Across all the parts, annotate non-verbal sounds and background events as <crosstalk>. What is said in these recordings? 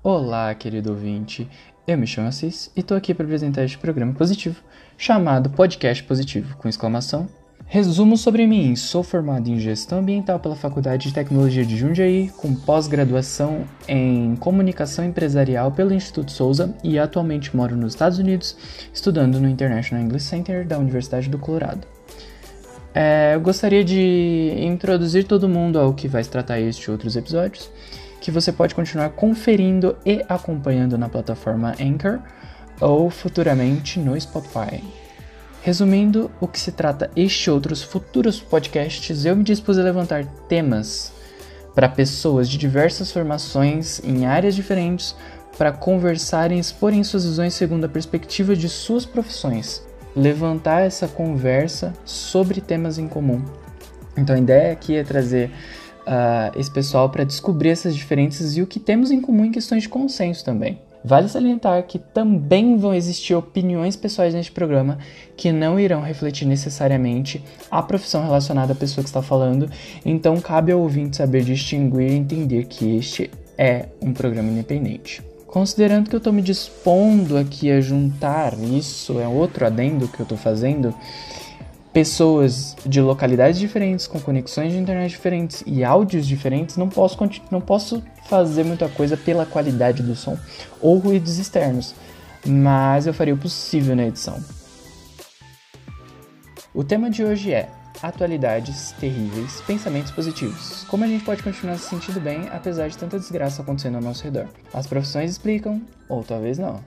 Olá, querido ouvinte. Eu me chamo Assis e tô aqui para apresentar este programa positivo chamado Podcast Positivo, com exclamação. Resumo sobre mim: sou formado em Gestão Ambiental pela Faculdade de Tecnologia de Jundiaí, com pós-graduação em Comunicação Empresarial pelo Instituto Souza e atualmente moro nos Estados Unidos, estudando no International English Center da Universidade do Colorado. É, eu gostaria de introduzir todo mundo ao que vai se tratar este e outros episódios, que você pode continuar conferindo e acompanhando na plataforma Anchor ou futuramente no Spotify. Resumindo o que se trata este e outros futuros podcasts, eu me dispus a levantar temas para pessoas de diversas formações em áreas diferentes para conversarem e exporem suas visões segundo a perspectiva de suas profissões, levantar essa conversa sobre temas em comum. Então a ideia aqui é trazer uh, esse pessoal para descobrir essas diferenças e o que temos em comum em questões de consenso também. Vale salientar que também vão existir opiniões pessoais neste programa que não irão refletir necessariamente a profissão relacionada à pessoa que está falando, então cabe ao ouvinte saber distinguir e entender que este é um programa independente. Considerando que eu estou me dispondo aqui a juntar isso, é outro adendo que eu estou fazendo, pessoas de localidades diferentes, com conexões de internet diferentes e áudios diferentes, não posso, não posso fazer muita coisa pela qualidade do som ou ruídos externos, mas eu farei o possível na edição. O tema de hoje é atualidades terríveis, pensamentos positivos. Como a gente pode continuar se sentindo bem apesar de tanta desgraça acontecendo ao nosso redor? As profissões explicam, ou talvez não.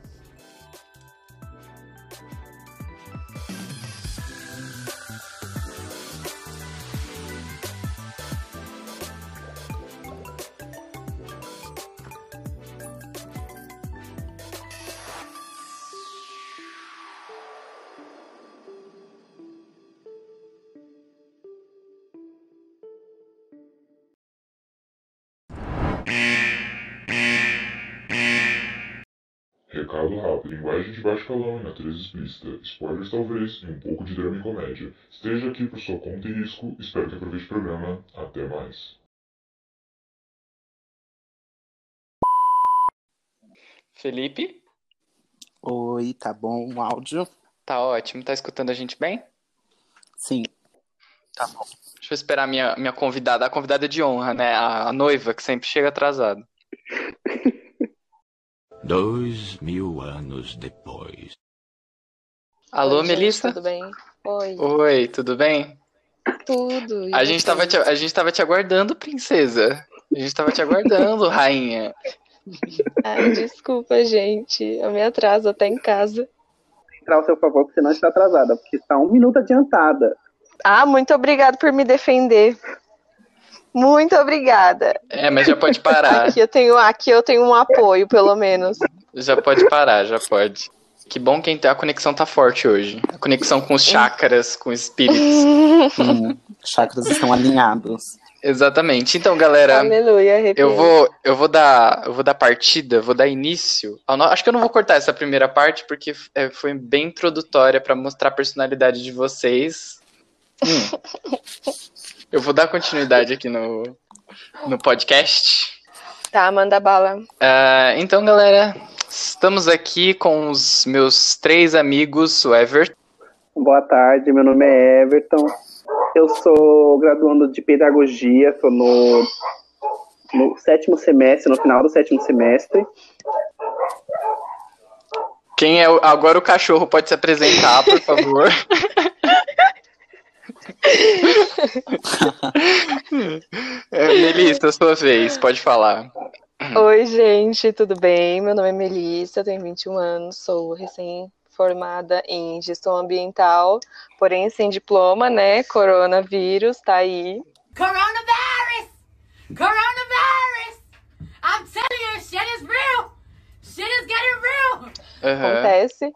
Recado rápido, linguagem de baixo calão e natureza explícita, spoilers talvez e um pouco de drama e comédia. Esteja aqui por sua conta e risco, espero que aproveite o programa. Até mais. Felipe? Oi, tá bom o áudio? Tá ótimo, tá escutando a gente bem? Sim. Tá bom. Deixa eu esperar minha, minha convidada, a convidada de honra, né? A, a noiva, que sempre chega atrasada. Dois mil anos depois. Alô, Oi, gente, Melissa? Tudo bem? Oi. Oi, tudo bem? Tudo. A gente, tava te, a gente tava te aguardando, princesa. A gente tava te aguardando, <laughs> rainha. Ai, desculpa, gente. Eu me atraso até em casa. Entrar ao seu favor, porque você não está atrasada, porque está um minuto adiantada. Ah, muito obrigada por me defender. Muito obrigada. É, mas já pode parar. <laughs> Aqui eu tenho, aqui eu tenho um apoio, pelo menos. Já pode parar, já pode. Que bom que a conexão tá forte hoje. A conexão com os chakras, com os espíritos. Hum, <laughs> chakras estão alinhados. Exatamente. Então, galera, Aleluia, eu vou, eu vou dar, eu vou dar partida, vou dar início. ao no- Acho que eu não vou cortar essa primeira parte porque é, foi bem introdutória pra mostrar a personalidade de vocês. Hum. <laughs> Eu vou dar continuidade aqui no, no podcast. Tá, manda bala. Ah, então, galera, estamos aqui com os meus três amigos, o Everton. Boa tarde, meu nome é Everton. Eu sou graduando de pedagogia, estou no, no sétimo semestre, no final do sétimo semestre. Quem é o, agora o cachorro pode se apresentar, por favor. <laughs> <laughs> é, Melissa, sua vez, pode falar. Oi, gente, tudo bem? Meu nome é Melissa, eu tenho 21 anos, sou recém-formada em gestão ambiental, porém sem diploma, né? Coronavírus, tá aí. Coronavirus! Coronavirus! I'm telling you, shit is real! Shit is getting real! Aham. Acontece.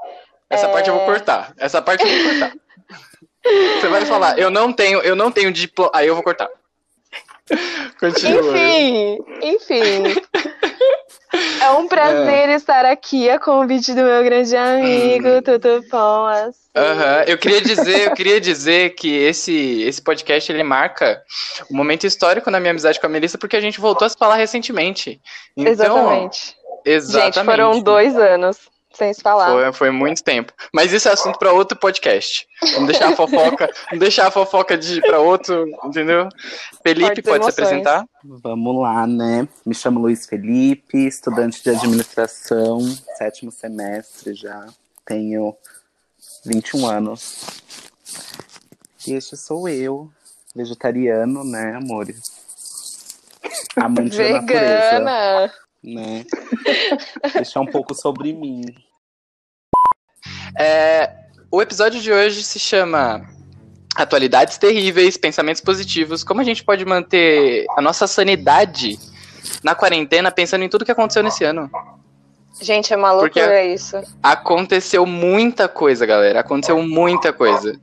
Essa É. parte eu vou cortar. Essa parte eu vou cortar. <laughs> Você vai falar, eu não tenho, eu não tenho diploma. Aí eu vou cortar. <laughs> Continua. Enfim, enfim. É um prazer estar aqui a convite do meu grande amigo, tudo bom? Assim. Aham, Eu queria dizer, eu queria dizer que esse, esse podcast ele marca um momento histórico na minha amizade com a Melissa, porque a gente voltou a se falar recentemente. Então, Exatamente. Exatamente. Gente, foram dois anos sem se falar. Foi, foi muito tempo. Mas isso é assunto para outro podcast. Vamos deixar a fofoca, <laughs> vamos deixar a fofoca de para outro, entendeu? Felipe, Fortes pode se apresentar? Vamos lá, né? Me chamo Luiz Felipe, estudante de administração, sétimo semestre já. Tenho 21 anos. E este sou eu, vegetariano, né, amores? Amante da natureza, Vegana. Né? <laughs> Deixar um pouco sobre mim. É, o episódio de hoje se chama Atualidades Terríveis, Pensamentos Positivos. Como a gente pode manter a nossa sanidade na quarentena pensando em tudo que aconteceu nesse ano? Gente, é uma Porque- loucura isso. Aconteceu muita coisa, galera. Aconteceu muita coisa.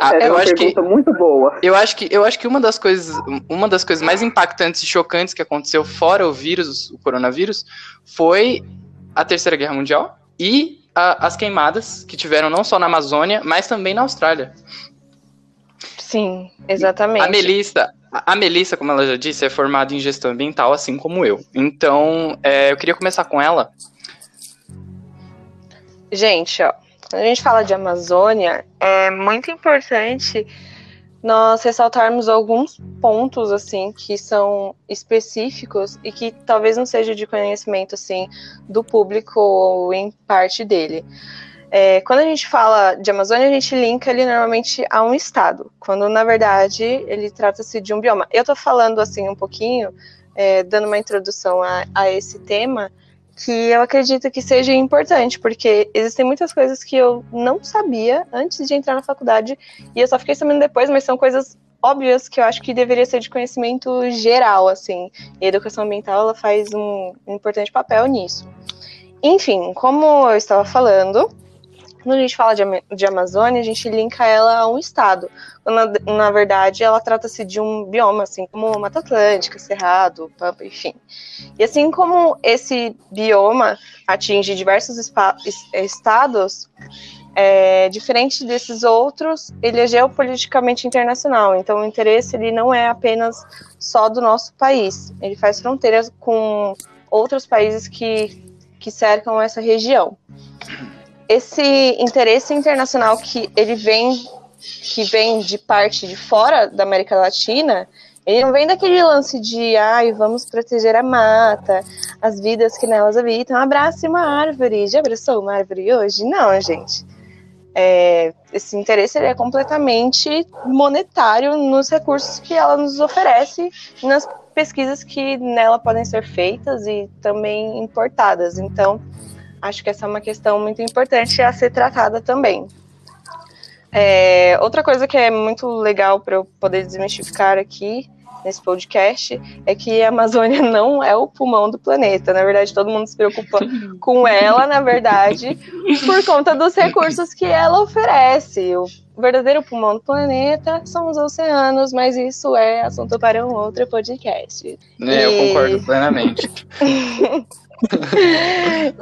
Ah, é eu uma acho que pergunta muito boa. Eu acho que eu acho que uma das coisas uma das coisas mais impactantes e chocantes que aconteceu fora o vírus, o coronavírus, foi a Terceira Guerra Mundial e a- as queimadas que tiveram não só na Amazônia, mas também na Austrália. Sim, exatamente. A Melissa, a a Melissa, como ela já disse, é formada em gestão ambiental, assim como eu. Então, é, eu queria começar com ela. Gente, ó, quando a gente fala de Amazônia, é muito importante nós ressaltarmos alguns pontos assim que são específicos e que talvez não seja de conhecimento assim do público ou em parte dele. É, quando a gente fala de Amazônia, a gente linka ele normalmente a um estado, quando na verdade ele trata-se de um bioma. Eu tô falando assim um pouquinho, é, dando uma introdução a, a esse tema, que eu acredito que seja importante, porque existem muitas coisas que eu não sabia antes de entrar na faculdade e eu só fiquei sabendo depois, mas são coisas óbvias que eu acho que deveria ser de conhecimento geral, assim. E a educação ambiental ela faz um, importante papel nisso. Enfim, como eu estava falando, quando a gente fala de, de Amazônia, a gente linka ela a um estado. Na, na verdade, ela trata-se de um bioma, assim como Mata Atlântica, Cerrado, Pampa, enfim. E assim como esse bioma atinge diversos estados, é, diferente desses outros, ele é geopoliticamente internacional. Então, o interesse ele não é apenas só do nosso país. Ele faz fronteiras com outros países que, que cercam essa região. Esse interesse internacional que ele vem que vem de parte de fora da América Latina, ele não vem daquele lance de, ai, vamos proteger a mata, as vidas que nelas habitam, abrace uma árvore. Já abraçou uma árvore hoje? Não, gente. É, esse interesse é completamente monetário nos recursos que ela nos oferece, nas pesquisas que nela podem ser feitas e também importadas. Então, acho que essa é uma questão muito importante a ser tratada também. É, outra coisa que é muito legal para eu poder desmistificar aqui nesse podcast é que a Amazônia <laughs> não é o pulmão do planeta. Na verdade, todo mundo se preocupa <laughs> com ela, na verdade, por conta dos recursos que ela oferece. O verdadeiro pulmão do planeta são os oceanos, mas isso é assunto para um outro podcast. É, eu E- concordo plenamente. <laughs>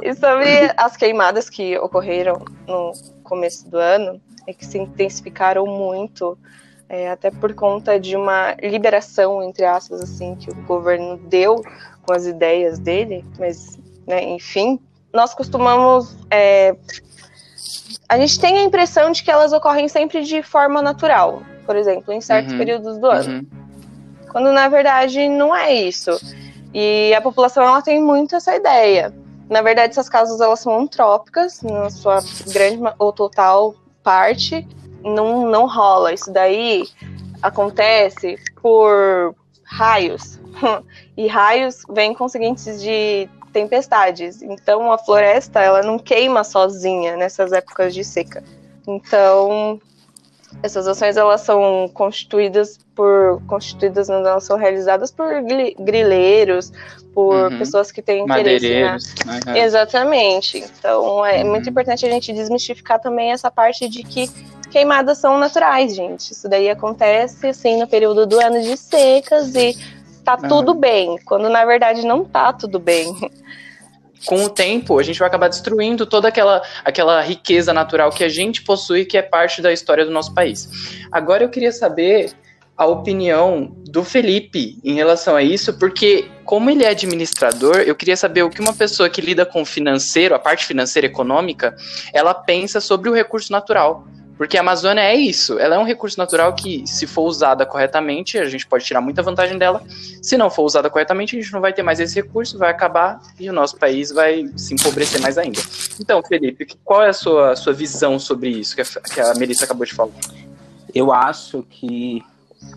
e sobre as queimadas que ocorreram no começo do ano, é que se intensificaram muito, é, até por conta de uma liberação, entre aspas, assim, que o governo deu com as ideias dele, mas, né, enfim, nós costumamos. é, a gente tem a impressão de que elas ocorrem sempre de forma natural, por exemplo, em certos Uhum. períodos do ano Uhum. quando na verdade não é isso. E a população ela tem muito essa ideia. Na verdade, essas casas elas são antrópicas, na sua grande ou total parte, não, não rola. Isso daí acontece por raios. <laughs> e raios vêm conseguintes de tempestades. Então a floresta ela não queima sozinha nessas épocas de seca. Então essas ações elas são constituídas por constituídas, não, são realizadas por gri- grileiros, por Uhum. pessoas que têm interesse né? Exatamente. Então é Uhum. muito importante a gente desmistificar também essa parte de que queimadas são naturais, gente. Isso daí acontece assim no período do ano de secas e tá tudo bem, quando na verdade não tá tudo bem. com o tempo, a gente vai acabar destruindo toda aquela, aquela riqueza natural que a gente possui, que é parte da história do nosso país. Agora eu queria saber a opinião do Felipe em relação a isso, porque como ele é administrador, eu queria saber o que uma pessoa que lida com o financeiro, a parte financeira econômica, ela pensa sobre o recurso natural. Porque a Amazônia é isso, ela é um recurso natural que, se for usada corretamente, a gente pode tirar muita vantagem dela. Se não for usada corretamente, a gente não vai ter mais esse recurso, vai acabar e o nosso país vai se empobrecer mais ainda. Então, Felipe, qual é a sua, sua visão sobre isso que a, que a Melissa acabou de falar? Eu acho que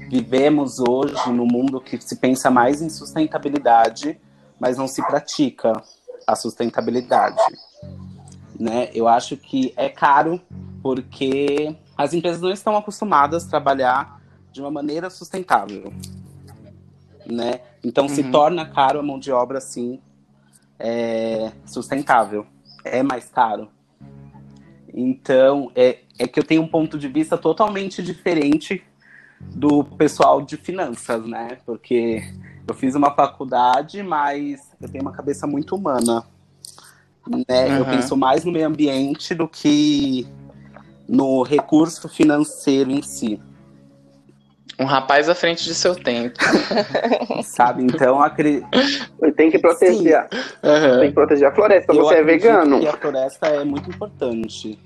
vivemos hoje no mundo que se pensa mais em sustentabilidade, mas não se pratica a sustentabilidade. Né? Eu acho que é caro porque as empresas não estão acostumadas a trabalhar de uma maneira sustentável, né? Então uhum. se torna caro a mão de obra assim é, sustentável, é mais caro. Então é, é que eu tenho um ponto de vista totalmente diferente do pessoal de finanças, né? Porque eu fiz uma faculdade, mas eu tenho uma cabeça muito humana. Né? Uhum. Eu penso mais no meio ambiente do que no recurso financeiro em si. Um rapaz à frente de seu tempo. <laughs> <laughs> Sabe, então acredito. Tem que proteger. Uhum. Tem que proteger a floresta. Eu você é vegano. Que a floresta é muito importante.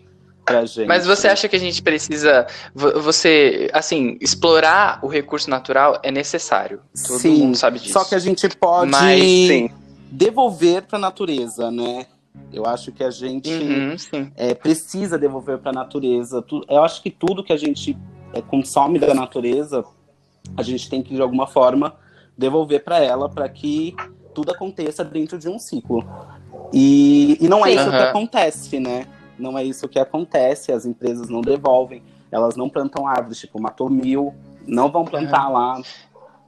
Pra gente. Mas você acha que a gente precisa, você, assim, explorar o recurso natural é necessário? Todo sim, mundo sabe disso. Só que a gente pode Mas, devolver para a natureza, né? Eu acho que a gente uhum, é, precisa devolver para a natureza. Eu acho que tudo que a gente é, consome da natureza, a gente tem que, de alguma forma, devolver para ela para que tudo aconteça dentro de um ciclo. E, e não é isso uhum. que acontece, né? Não é isso que acontece. As empresas não devolvem, elas não plantam árvores, tipo, matou mil, não vão plantar uhum. lá.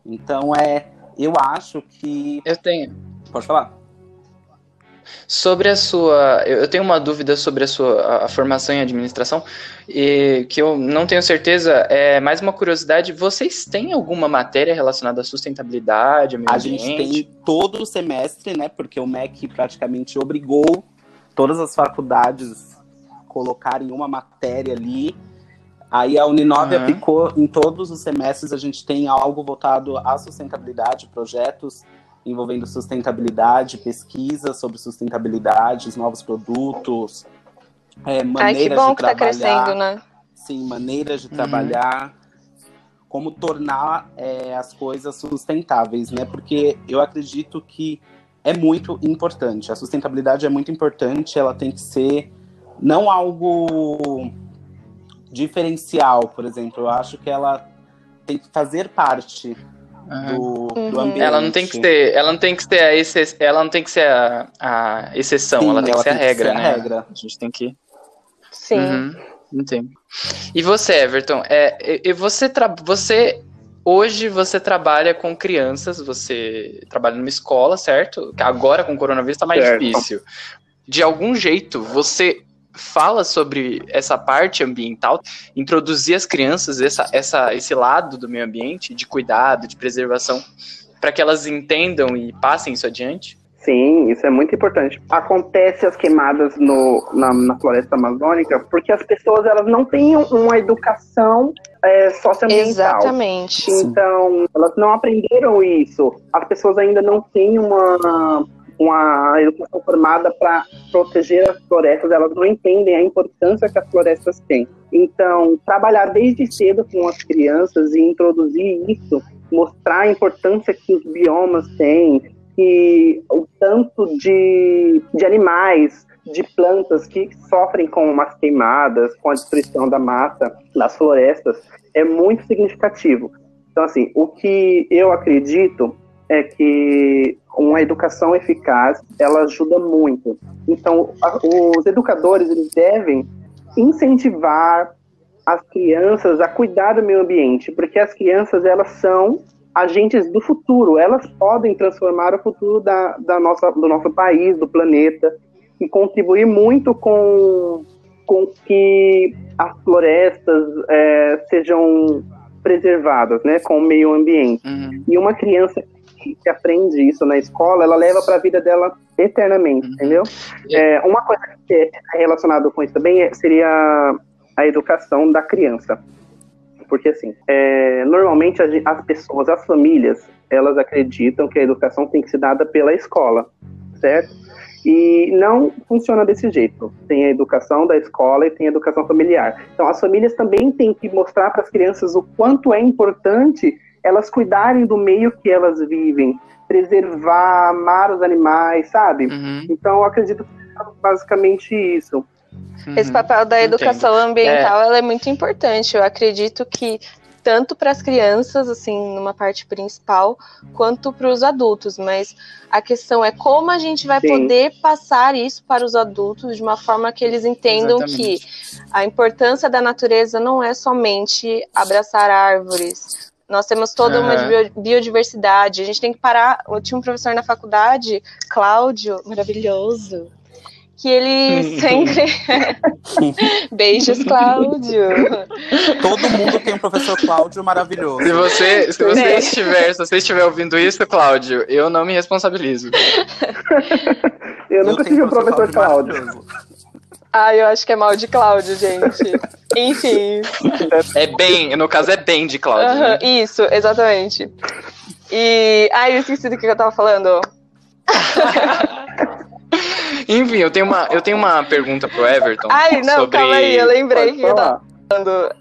Então, é. Eu acho que. Eu tenho. Pode falar. Sobre a sua. Eu tenho uma dúvida sobre a sua a formação em administração, e que eu não tenho certeza, é mais uma curiosidade. Vocês têm alguma matéria relacionada à sustentabilidade? a ambiente? gente tem todo o semestre, né? Porque o MEC praticamente obrigou todas as faculdades colocarem uma matéria ali. Aí a Uninove uhum. aplicou em todos os semestres, a gente tem algo voltado à sustentabilidade, projetos envolvendo sustentabilidade, pesquisa sobre sustentabilidade, novos produtos, é, maneiras Ai, que bom de que tá trabalhar. Tá crescendo, né? Sim, maneiras de uhum. trabalhar, como tornar é, as coisas sustentáveis, né? Porque eu acredito que é muito importante. A sustentabilidade é muito importante, ela tem que ser não algo diferencial, por exemplo. Eu acho que ela tem que fazer parte do, uhum. do ambiente. Ela não tem que ser, ela não tem que ser a exce, ela não tem que ser a, a exceção, Sim, ela tem ela que ser, tem a, regra, ser né? a regra, A gente tem que. Sim. Uhum, entendo. E você, Everton, é, e você, tra... você hoje você trabalha com crianças, você trabalha numa escola, certo? Agora com o coronavírus está mais certo. difícil. De algum jeito, você fala sobre essa parte ambiental, introduzir as crianças essa, essa, esse lado do meio ambiente, de cuidado, de preservação, para que elas entendam e passem isso adiante? Sim, isso é muito importante. Acontece as queimadas no, na, na, floresta amazônica porque as pessoas elas não têm uma educação é, socioambiental. Exatamente. Então, elas não aprenderam isso. As pessoas ainda não têm uma uma educação formada para proteger as florestas, elas não entendem a importância que as florestas têm. Então, trabalhar desde cedo com as crianças e introduzir isso, mostrar a importância que os biomas têm, que o tanto de, de animais, de plantas que sofrem com as queimadas, com a destruição da mata das florestas, é muito significativo. Então, assim, o que eu acredito é que uma educação eficaz ela ajuda muito. Então, a, os educadores eles devem incentivar as crianças a cuidar do meio ambiente, porque as crianças elas são agentes do futuro, elas podem transformar o futuro da, da nossa, do nosso país, do planeta, e contribuir muito com, com que as florestas é, sejam preservadas, né, com o meio ambiente. Uhum. E uma criança que aprende isso na escola, ela leva para a vida dela eternamente, uhum. entendeu? É, uma coisa que é relacionada com isso também é, seria a educação da criança. porque assim, é, normalmente a gen- as pessoas, as famílias, elas acreditam que a educação tem que ser dada pela escola, certo? E não funciona desse jeito. Tem a educação da escola e tem a educação familiar. Então, as famílias também têm que mostrar para as crianças o quanto é importante elas cuidarem do meio que elas vivem, preservar, amar os animais, sabe? Uhum, Então, eu acredito que seja basicamente isso. Esse uhum. papel da entendo. educação ambiental ela é muito importante. Eu acredito que tanto para as crianças, assim, numa parte principal, quanto para os adultos. Mas a questão é como a gente vai Sim. poder passar isso para os adultos de uma forma que eles entendam que Exatamente. a importância da natureza não é somente abraçar árvores. Nós temos toda uma Aham. bio- biodiversidade. A gente tem que parar. Eu tinha um professor na faculdade, Cláudio, maravilhoso, que ele <laughs> sempre. <laughs> Beijos, Cláudio. Todo mundo tem um professor Cláudio maravilhoso. Se você, se você Né? estiver, se você estiver ouvindo isso, Cláudio, eu não me responsabilizo. <laughs> Eu nunca tenho tive um professor Cláudio. maravilhoso. Ah, eu acho que é mal de Cláudio, gente. <laughs> Enfim. É bem, no caso é bem de Cláudio. Né? isso, exatamente. E. Ai, eu esqueci do que eu tava falando. <laughs> Enfim, eu tenho uma, eu tenho uma pergunta pro Everton. Ai, não, sobre... calma aí, eu lembrei que eu tava falando.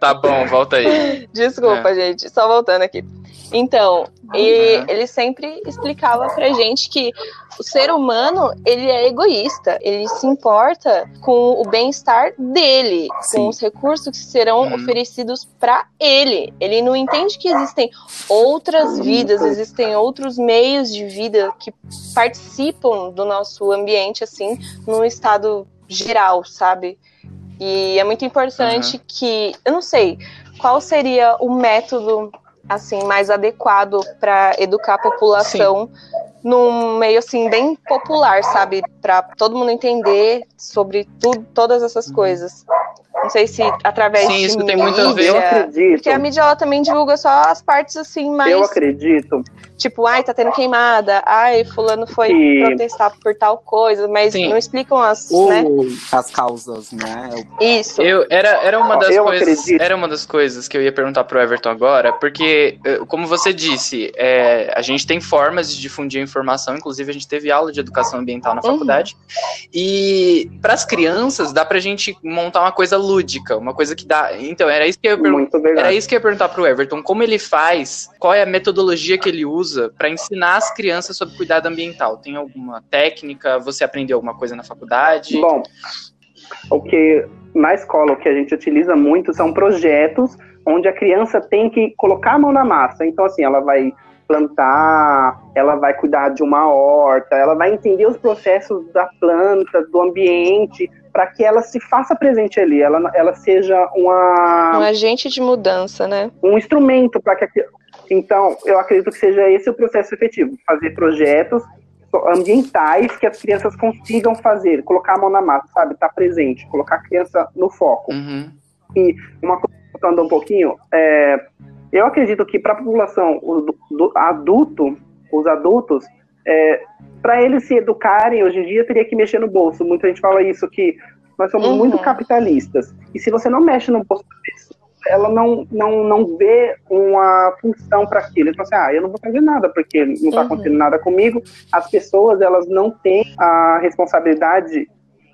Tá bom, volta aí. <laughs> Desculpa, É. gente, só voltando aqui. Então, e Uhum. ele sempre explicava pra gente que o ser humano, ele é egoísta, ele se importa com o bem-estar dele, Sim. com os recursos que serão Uhum. oferecidos pra ele. Ele não entende que existem outras vidas, existem outros meios de vida que participam do nosso ambiente assim, num estado geral, sabe? E é muito importante que, eu não sei, qual seria o método assim mais adequado para educar a população num meio assim bem popular, sabe, Pra todo mundo entender sobre tudo, todas essas coisas. Não sei se através Sim, de isso tem mídia, muito a ver. Eu acredito. porque a mídia ela também divulga só as partes assim mais Eu acredito tipo, ai, tá tendo queimada, ai, fulano foi que protestar por tal coisa, mas Sim. não explicam as, O- né? As causas, né? Isso. Eu, era, era, uma das Eu coisas, acredito. era uma das coisas que eu ia perguntar pro Everton agora, porque, eh, como você disse, é, a gente tem formas de difundir a informação, inclusive a gente teve aula de educação ambiental na Uhum. faculdade, e para as crianças dá pra gente montar uma coisa lúdica, uma coisa que dá. Então, era isso que eu ia perguntar. muito legal. Era isso que eu ia perguntar pro Everton, como ele faz, qual é a metodologia que ele usa para ensinar as crianças sobre cuidado ambiental? Tem alguma técnica? Você aprendeu alguma coisa na faculdade? Bom, o que na escola o que a gente utiliza muito são projetos onde a criança tem que colocar a mão na massa. Então, assim, ela vai plantar, ela vai cuidar de uma horta, ela vai entender os processos da planta, do ambiente, para que ela se faça presente ali, ela, ela seja uma Um agente de mudança, né? um instrumento para que aquilo... então eu acredito que seja esse o processo efetivo fazer projetos ambientais que as crianças consigam fazer colocar a mão na massa sabe estar presente colocar a criança no foco Uhum. uma coisa voltando um pouquinho é, eu acredito que para a população o do- do adulto os adultos é, para eles se educarem hoje em dia teria que mexer no bolso muita gente fala isso que nós somos Uhum. muito capitalistas e se você não mexe no bolso ela não, não, não vê uma função para aquilo. Então, assim, ah, eu não vou fazer nada porque não está Uhum. acontecendo nada comigo. As pessoas, elas não têm a responsabilidade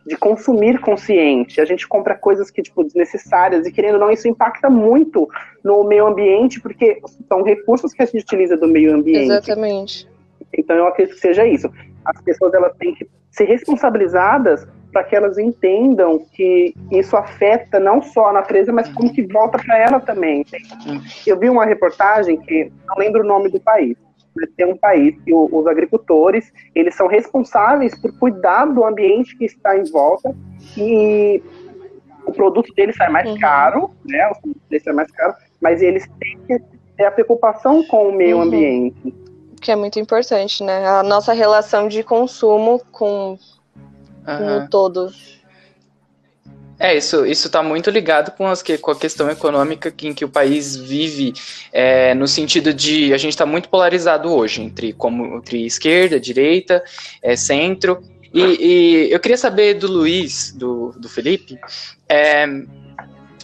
de consumir consciente. A gente compra coisas que, tipo, desnecessárias e, querendo ou não, isso impacta muito no meio ambiente porque são recursos que a gente utiliza do meio ambiente. Exatamente. Então, eu acredito que seja isso. As pessoas, elas têm que ser responsabilizadas para que elas entendam que isso afeta não só a natureza, mas como que volta para ela também. Eu vi uma reportagem que não lembro o nome do país, mas tem um país que os agricultores eles são responsáveis por cuidar do ambiente que está em volta e o produto deles sai mais Uhum. caro, né? O produto deles sai mais caro, mas eles têm que ter a preocupação com o meio Uhum. ambiente. Que é muito importante, né? A nossa relação de consumo com, o todo. É, isso, isso tá muito ligado com, as que, com a questão econômica que, em que o país vive, é, no sentido de a gente está muito polarizado hoje entre, como, entre esquerda, direita, é, centro. E, e eu queria saber do Luiz, do, do Felipe, é,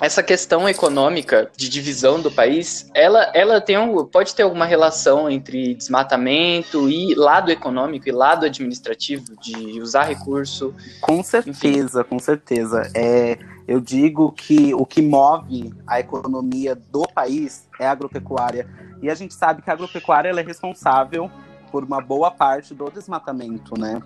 essa questão econômica de divisão do país, ela, ela tem um, pode ter alguma relação entre desmatamento e lado econômico e lado administrativo, de usar recurso. Com certeza, com certeza. É, eu digo que o que move a economia do país é a agropecuária. E a gente sabe que a agropecuária ela é responsável por uma boa parte do desmatamento, né?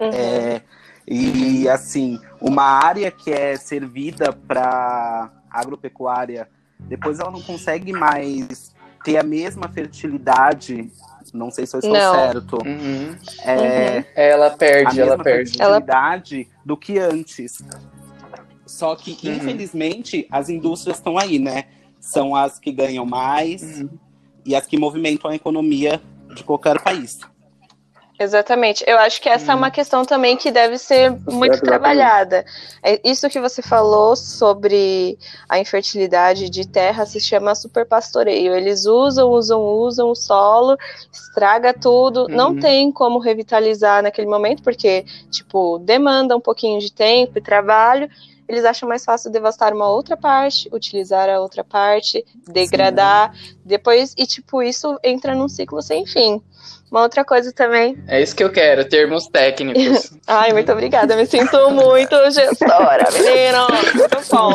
Uhum. É, e assim, uma área que é servida para agropecuária, depois ela não consegue mais ter a mesma fertilidade. Não sei se eu estou Não. certo. Uhum. É, Ela a perde, ela mesma perde. fertilidade do que antes. Só que, Uhum. infelizmente, as indústrias estão aí, né? São as que ganham mais Uhum. e as que movimentam a economia de qualquer país. Exatamente. Eu acho que essa é Hum. uma questão também que deve ser muito trabalhada. É, Isso que você falou sobre a infertilidade de terra se chama superpastoreio. Eles usam, usam, usam o solo, estraga tudo. Não Uhum. tem como revitalizar naquele momento, porque, tipo, demanda um pouquinho de tempo e trabalho. Eles acham mais fácil devastar uma outra parte, utilizar a outra parte, degradar, depois, e tipo, isso entra num ciclo sem fim. Uma outra coisa também É isso que eu quero, termos técnicos. <laughs> Ai, muito obrigada. Me sinto muito gestora, menino. Muito bom.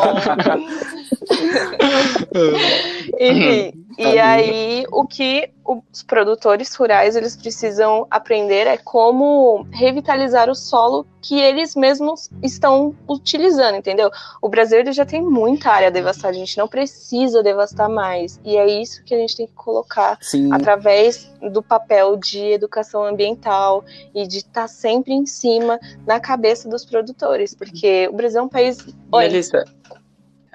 <laughs> Enfim, e aí o que os produtores rurais eles precisam aprender é como revitalizar o solo que eles mesmos estão utilizando, entendeu? O Brasil ele já tem muita área devastada, a gente não precisa devastar mais. E é isso que a gente tem que colocar Sim, através do papel de educação ambiental e de estar sempre em cima na cabeça dos produtores, porque o Brasil é um país. Oi. Melissa.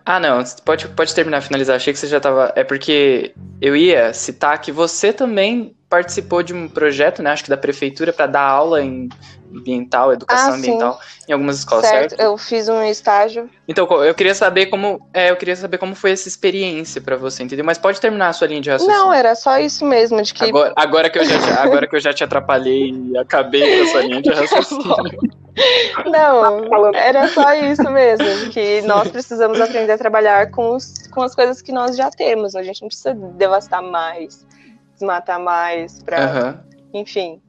Ah, não, pode, pode terminar, finalizar. Achei que você já tava. É porque eu ia citar que você também participou de um projeto, né? Acho que da prefeitura, para dar aula em ambiental, educação Ah, ambiental, em algumas escolas, certo? certo, eu fiz um estágio. Então, eu queria saber como. É, eu queria saber como foi essa experiência para você, entendeu? Mas pode terminar a sua linha de raciocínio. Não, era só isso mesmo, de que Agora, agora, que eu já, te- agora que eu já te atrapalhei e acabei com essa linha de <laughs> raciocínio. Não, Falando- era só isso mesmo, que <laughs> nós precisamos aprender a trabalhar com, os, com as coisas que nós já temos. A gente não precisa devastar mais, desmatar mais, pra, Aham. enfim.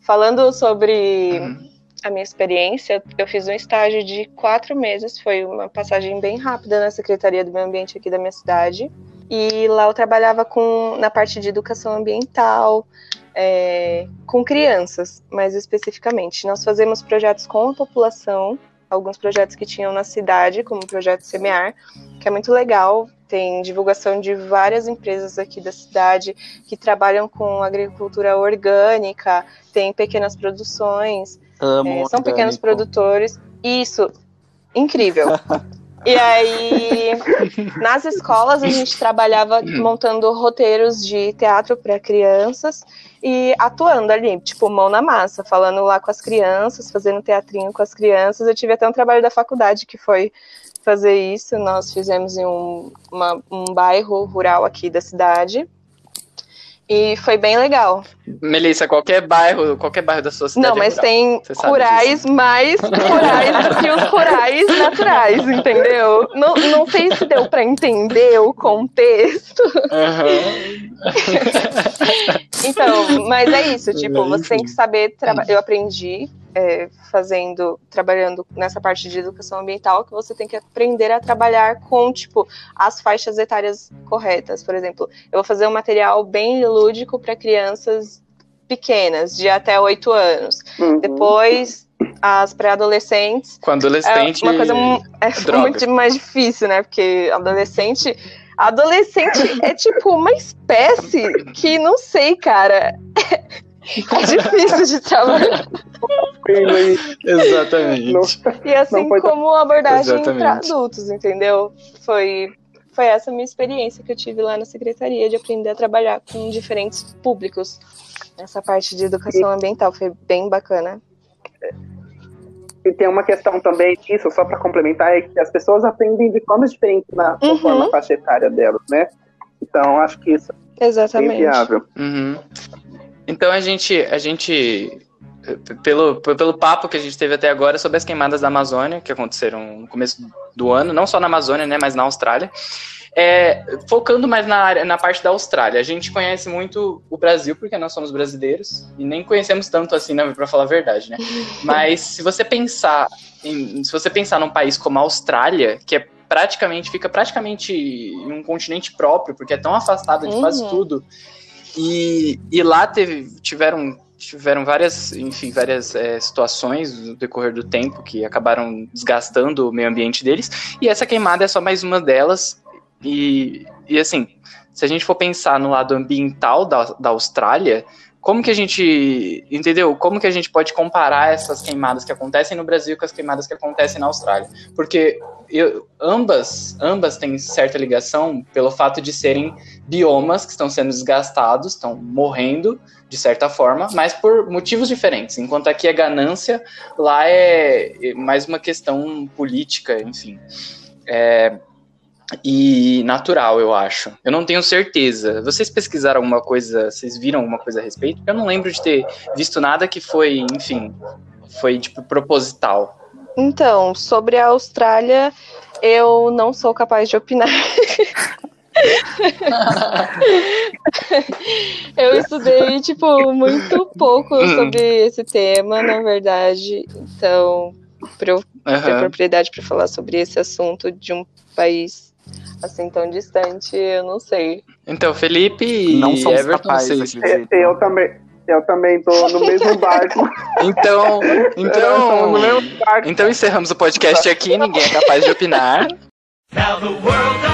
Falando sobre Uhum. a minha experiência, eu fiz um estágio de quatro meses, foi uma passagem bem rápida na Secretaria do Meio Ambiente aqui da minha cidade. E lá eu trabalhava com, na parte de educação ambiental, é, com crianças, mais especificamente. Nós fazemos projetos com a população, alguns projetos que tinham na cidade, como o projeto Semear, que é muito legal. Tem divulgação de várias empresas aqui da cidade que trabalham com agricultura orgânica, tem pequenas produções, é, são pequenos produtores. Isso, incrível. <laughs> E aí, nas escolas, a gente trabalhava montando roteiros de teatro para crianças e atuando ali, tipo, mão na massa, falando lá com as crianças, fazendo teatrinho com as crianças. Eu tive até um trabalho da faculdade que foi fazer isso. Nós fizemos em um, uma- um bairro rural aqui da cidade. E foi bem legal. Melissa, qualquer bairro, qualquer bairro da sua cidade Não, é mas rural. tem rurais mais rurais do que os rurais naturais, entendeu? Não, não sei se deu pra entender o contexto. <laughs> Então, mas é isso, tipo, você tem que saber trabalhar. Eu aprendi é, fazendo, trabalhando nessa parte de educação ambiental, que você tem que aprender a trabalhar com, tipo, as faixas etárias corretas. Por exemplo, eu vou fazer um material bem lúdico para crianças pequenas, de até 8 anos. Uhum. Depois, as pré-adolescentes. Com adolescente. É uma coisa é droga. muito mais difícil, né? Porque adolescente. Adolescente é tipo uma espécie que não sei, cara. <laughs> É difícil de trabalhar. <laughs> <laughs> Exatamente. Não- E assim como abordagem para adultos, entendeu? Foi, foi essa minha experiência que eu tive lá na secretaria de aprender a trabalhar com diferentes públicos. Nessa parte de educação ambiental foi bem bacana. E tem uma questão também disso, só para complementar, é que as pessoas aprendem de formas diferentes na, Uhum. conforme a faixa etária delas, né? Então, acho que isso é bem Exatamente. viável. Uhum. Então a gente, a gente pelo, pelo papo que a gente teve até agora sobre as queimadas da Amazônia, que aconteceram no começo do ano, não só na Amazônia, né, mas na Austrália. É, focando mais na, área, na parte da Austrália, a gente conhece muito o Brasil, porque nós somos brasileiros, e nem conhecemos tanto assim, né, para falar a verdade, né? <laughs> Mas se você pensar em, se você pensar num país como a Austrália, que é praticamente, fica praticamente em um continente próprio, porque é tão afastado de quase Uhum. tudo, e, e lá teve, tiveram tiveram várias, enfim, várias é, situações no decorrer do tempo que acabaram desgastando o meio ambiente deles. E essa queimada é só mais uma delas. E, e assim, se a gente for pensar no lado ambiental da, da Austrália, como que a gente, entendeu? Como que a gente pode comparar essas queimadas que acontecem no Brasil com as queimadas que acontecem na Austrália? Porque eu, ambas, ambas têm certa ligação pelo fato de serem biomas que estão sendo desgastados, estão morrendo de certa forma, mas por motivos diferentes. Enquanto aqui é ganância, lá é é mais uma questão política, enfim. É, e natural, eu acho. Eu não tenho certeza. Vocês pesquisaram alguma coisa, vocês viram alguma coisa a respeito? Eu não lembro de ter visto nada que foi, enfim, foi tipo proposital. Então, sobre a Austrália, eu não sou capaz de opinar. <laughs> <laughs> eu estudei, tipo, muito pouco sobre esse tema, na verdade. Então, para eu ter Aham. propriedade para falar sobre esse assunto de um país assim tão distante, eu não sei. Então, Felipe e Não somos Everton, capazes, vocês. acredito. Eu também, eu também tô no mesmo barco. <laughs> Então, então, mesmo barco. então encerramos o podcast aqui. Ninguém é capaz de opinar. Now the world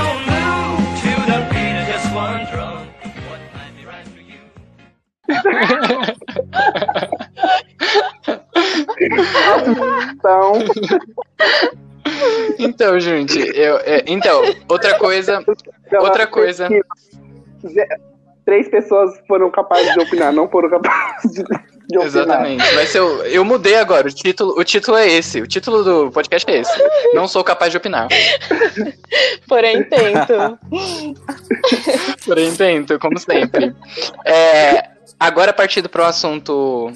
Então, Então, gente, eu, é, então outra coisa, outra coisa. Três pessoas foram capazes de opinar, não foram capazes de, de opinar. Exatamente. Vai ser o, eu mudei agora. O título, o título é esse. O título do podcast é esse. Não sou capaz de opinar. Porém, tento. Porém, tento, como sempre. É, agora, partindo para um assunto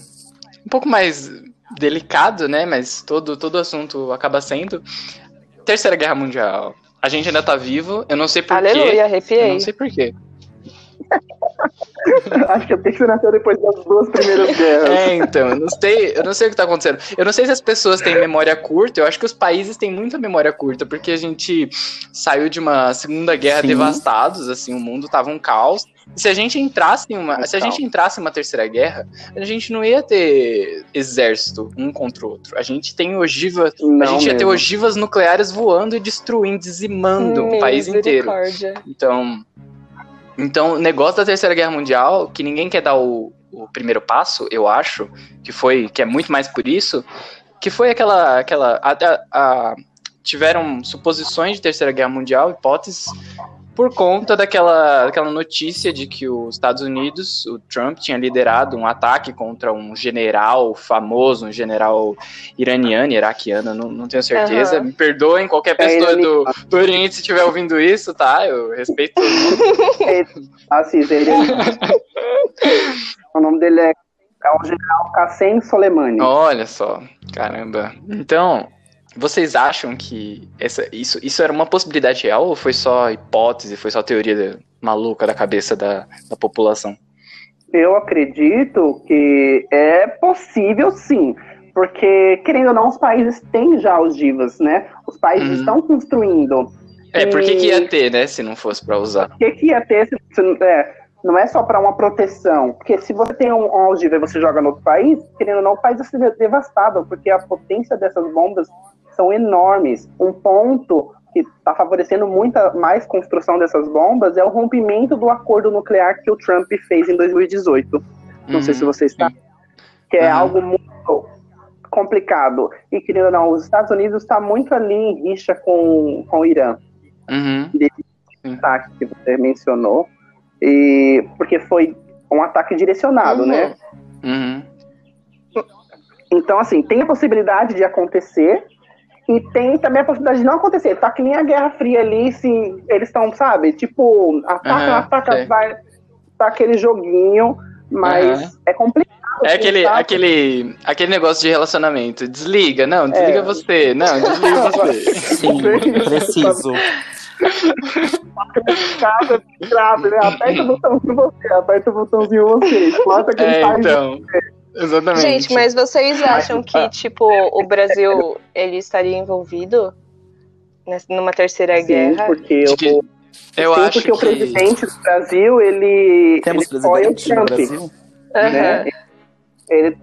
um pouco mais delicado, né? Mas todo, todo assunto acaba sendo. Terceira Guerra Mundial. A gente ainda tá vivo. Eu não sei porquê. Aleluia, Eu arrepiei. não sei porquê. Acho que eu tenho que nasceu depois das duas primeiras guerras. É, então, eu não sei, eu não sei o que tá acontecendo. Eu não sei se as pessoas têm memória curta, eu acho que os países têm muita memória curta, porque a gente saiu de uma segunda guerra Sim. devastados, assim, o mundo tava um caos. E se a gente entrasse em uma, Um se a gente entrasse em uma terceira guerra, a gente não ia ter exército um contra o outro. A gente tem ogivas, a Não gente ia ter mesmo. ogivas nucleares voando e destruindo, dizimando o país inteiro. Então, então, o negócio da Terceira Guerra Mundial, que ninguém quer dar o, o primeiro passo, eu acho, que foi, que é muito mais por isso, que foi aquela, aquela, a- a- tiveram suposições de Terceira Guerra Mundial, hipóteses, por conta daquela, daquela notícia de que os Estados Unidos, o Trump tinha liderado um ataque contra um general famoso, um general iraniano, iraquiano, não, não tenho certeza. Aham. Me perdoem qualquer É pessoa do, do Oriente se estiver ouvindo isso, tá? Eu respeito todo mundo. <laughs> Assim, ele... <laughs> o nome dele é, é o general Qassem Soleimani. Olha só, caramba. Então, vocês acham que essa, isso, isso era uma possibilidade real ou foi só hipótese, foi só teoria maluca da cabeça da, da população? Eu acredito que é possível sim. Porque, querendo ou não, os países têm já ogivas, né? Os países Uhum. estão construindo. É, por que, que ia ter, né, se não fosse pra usar? O que, que ia ter se, se- é, não é só para uma proteção? Porque se você tem um, ogiva e você joga no outro país, querendo ou não, o país vai ser devastado, porque a potência dessas bombas são enormes. Um ponto que está favorecendo muita mais construção dessas bombas é o rompimento do acordo nuclear que o Trump fez em 2018. Não sei Uhum. se vocês sabem. Que é algo muito complicado. E, querendo ou não, os Estados Unidos está muito ali em rixa com, com o Irã Uhum. ataque que você mencionou, e porque foi um ataque direcionado, Uhum. né? Uhum. Então, assim, tem a possibilidade de acontecer e tem também a possibilidade de não acontecer. Tá que nem a Guerra Fria ali, se eles estão, sabe? Tipo, ataca, Aham, ataca, sei. vai. Tá aquele joguinho, mas Aham. é complicado É aquele, Sabe? aquele, aquele negócio de relacionamento. Desliga, não, desliga É. você. Não, desliga <laughs> você. Sim, preciso. casa grave, né? Aperta o botãozinho você, aperta o botãozinho você. Mostra que ele É, então. Exatamente. Gente, mas vocês acham que, Ah. tipo, o Brasil, ele estaria envolvido nessa- numa terceira Sim, guerra? porque o, Eu sim, acho porque o que. presidente do Brasil, ele, Temos ele apoia o Trump, Brasil? Né? Ele...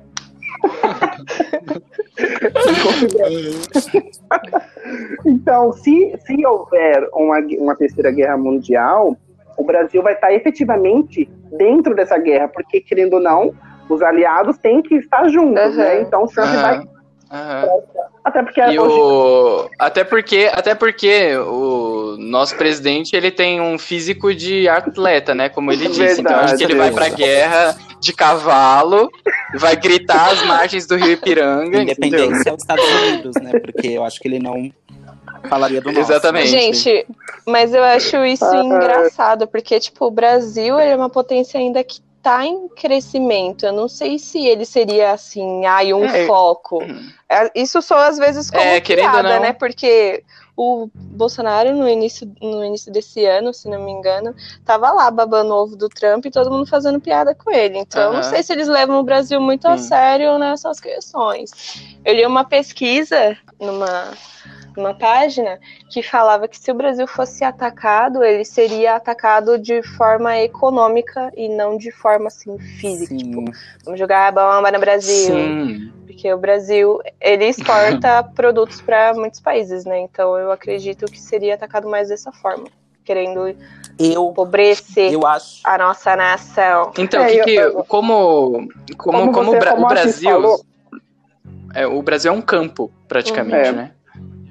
<laughs> então, se, se houver uma, uma terceira guerra mundial, o Brasil vai estar efetivamente dentro dessa guerra, porque, querendo ou não, os aliados têm que estar juntos, Aham. né? Então o Trump vai. Aham. Até porque E hoje o... até porque até porque o nosso presidente ele tem um físico de atleta, né? Como ele disse. então acho que ele vai pra Verdade. guerra de cavalo, vai gritar às margens do Rio Ipiranga. Independência aos Estados Unidos, né? Porque eu acho que ele não falaria do nosso. Exatamente. Gente, mas eu acho isso Ah. engraçado, porque, tipo, o Brasil ele é uma potência ainda que tá em crescimento. Eu não sei se ele seria, assim, ai, um É. foco. É, Isso só às vezes como É, piada, não. né? Porque o Bolsonaro, no início, no início desse ano, se não me engano, tava lá babando ovo do Trump e todo mundo fazendo piada com ele. Então, eu não sei se eles levam o Brasil muito a Sim. sério nessas questões. Eu li uma pesquisa numa, numa página que falava que se o Brasil fosse atacado, ele seria atacado de forma econômica e não de forma assim física. Tipo, vamos jogar a bomba no Brasil. Sim. Porque o Brasil, ele exporta <laughs> produtos para muitos países, né? Então eu acredito que seria atacado mais dessa forma, querendo Eu, empobrecer eu acho. a nossa nação. Então, É, que que, eu- como, como, Como como, você- como o Brasil. falou- É, o Brasil é um campo, praticamente, É. né?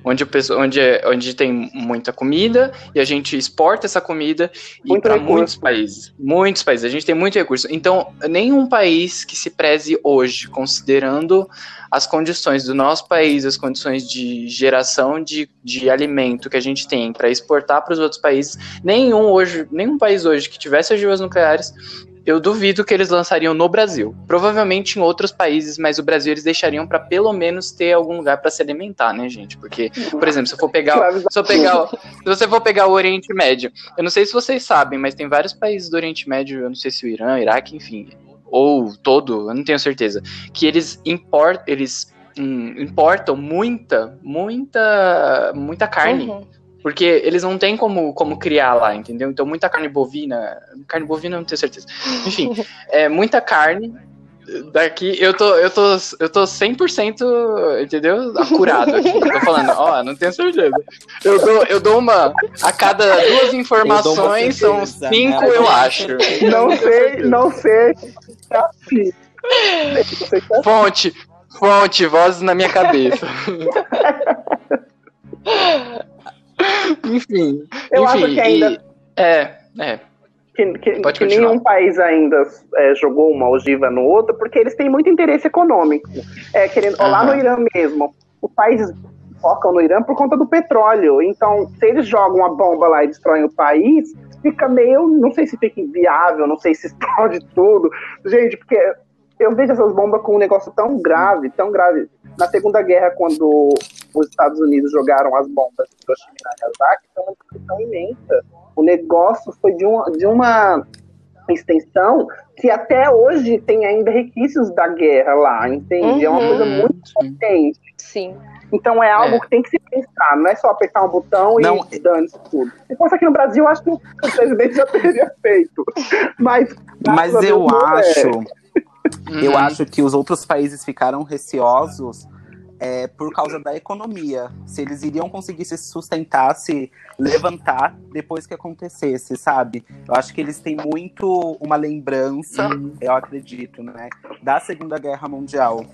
Onde, o onde, é- onde tem muita comida e a gente exporta essa comida Muito para muitos países. Muitos países. A gente tem muito recurso. Então, nenhum país que se preze hoje, considerando as condições do nosso país, as condições de geração de, de alimento que a gente tem para exportar para os outros países, nenhum hoje, nenhum país hoje que tivesse ogivas nucleares, eu duvido que eles lançariam no Brasil. Provavelmente em outros países, mas o Brasil eles deixariam para pelo menos ter algum lugar para se alimentar, né, gente? Porque, por exemplo, se eu for pegar, se eu pegar, se você for pegar o Oriente Médio, eu não sei se vocês sabem, mas tem vários países do Oriente Médio, eu não sei se o Irã, Iraque, enfim, ou todo, eu não tenho certeza, que eles importam, eles hum, importam muita, muita, muita carne. Uhum. Porque eles não têm como, como criar lá, entendeu? Então, muita carne bovina. Carne bovina, eu não tenho certeza. Enfim, <laughs> é muita carne. Daqui, eu tô, eu tô, eu tô 100%, entendeu? Acurado aqui. Eu tô <laughs> falando, ó, não tenho certeza. Eu dou, eu dou uma. A cada duas informações, são cinco, né? eu acho. Não sei, não sei. É assim. Fonte, fonte, vozes na minha cabeça. <laughs> enfim. Eu acho enfim, que ainda- e- é, é. que, que- Pode que nenhum país ainda é, jogou uma ogiva no outro, porque eles têm muito interesse econômico. É, querendo, Lá Aham. no Irã mesmo, os países focam no Irã por conta do petróleo. Então, se eles jogam uma bomba lá e destroem o país, fica meio, não sei se fica inviável, não sei se <laughs> explode tudo. Gente, porque eu vejo essas bombas com um negócio tão grave, tão grave. Na Segunda Guerra, quando os Estados Unidos jogaram as bombas em Hiroshima e Nagasaki, foi uma destruição imensa. O negócio foi de, um, de uma extensão que até hoje tem ainda requisitos da guerra lá, entende? É uma Uhum. coisa muito potente. Sim. Então é algo É. que tem que se pensar, não é só apertar um botão Não. e dane-se tudo. Se fosse aqui no Brasil, acho que o presidente já teria <laughs> feito. Mas, Mas eu é. acho, <laughs> eu Uhum. acho que os outros países ficaram receosos é, por causa da economia. Se eles iriam conseguir se sustentar, se levantar depois que acontecesse, sabe? Eu acho que eles têm muito uma lembrança, Uhum. eu acredito, né? Da Segunda Guerra Mundial.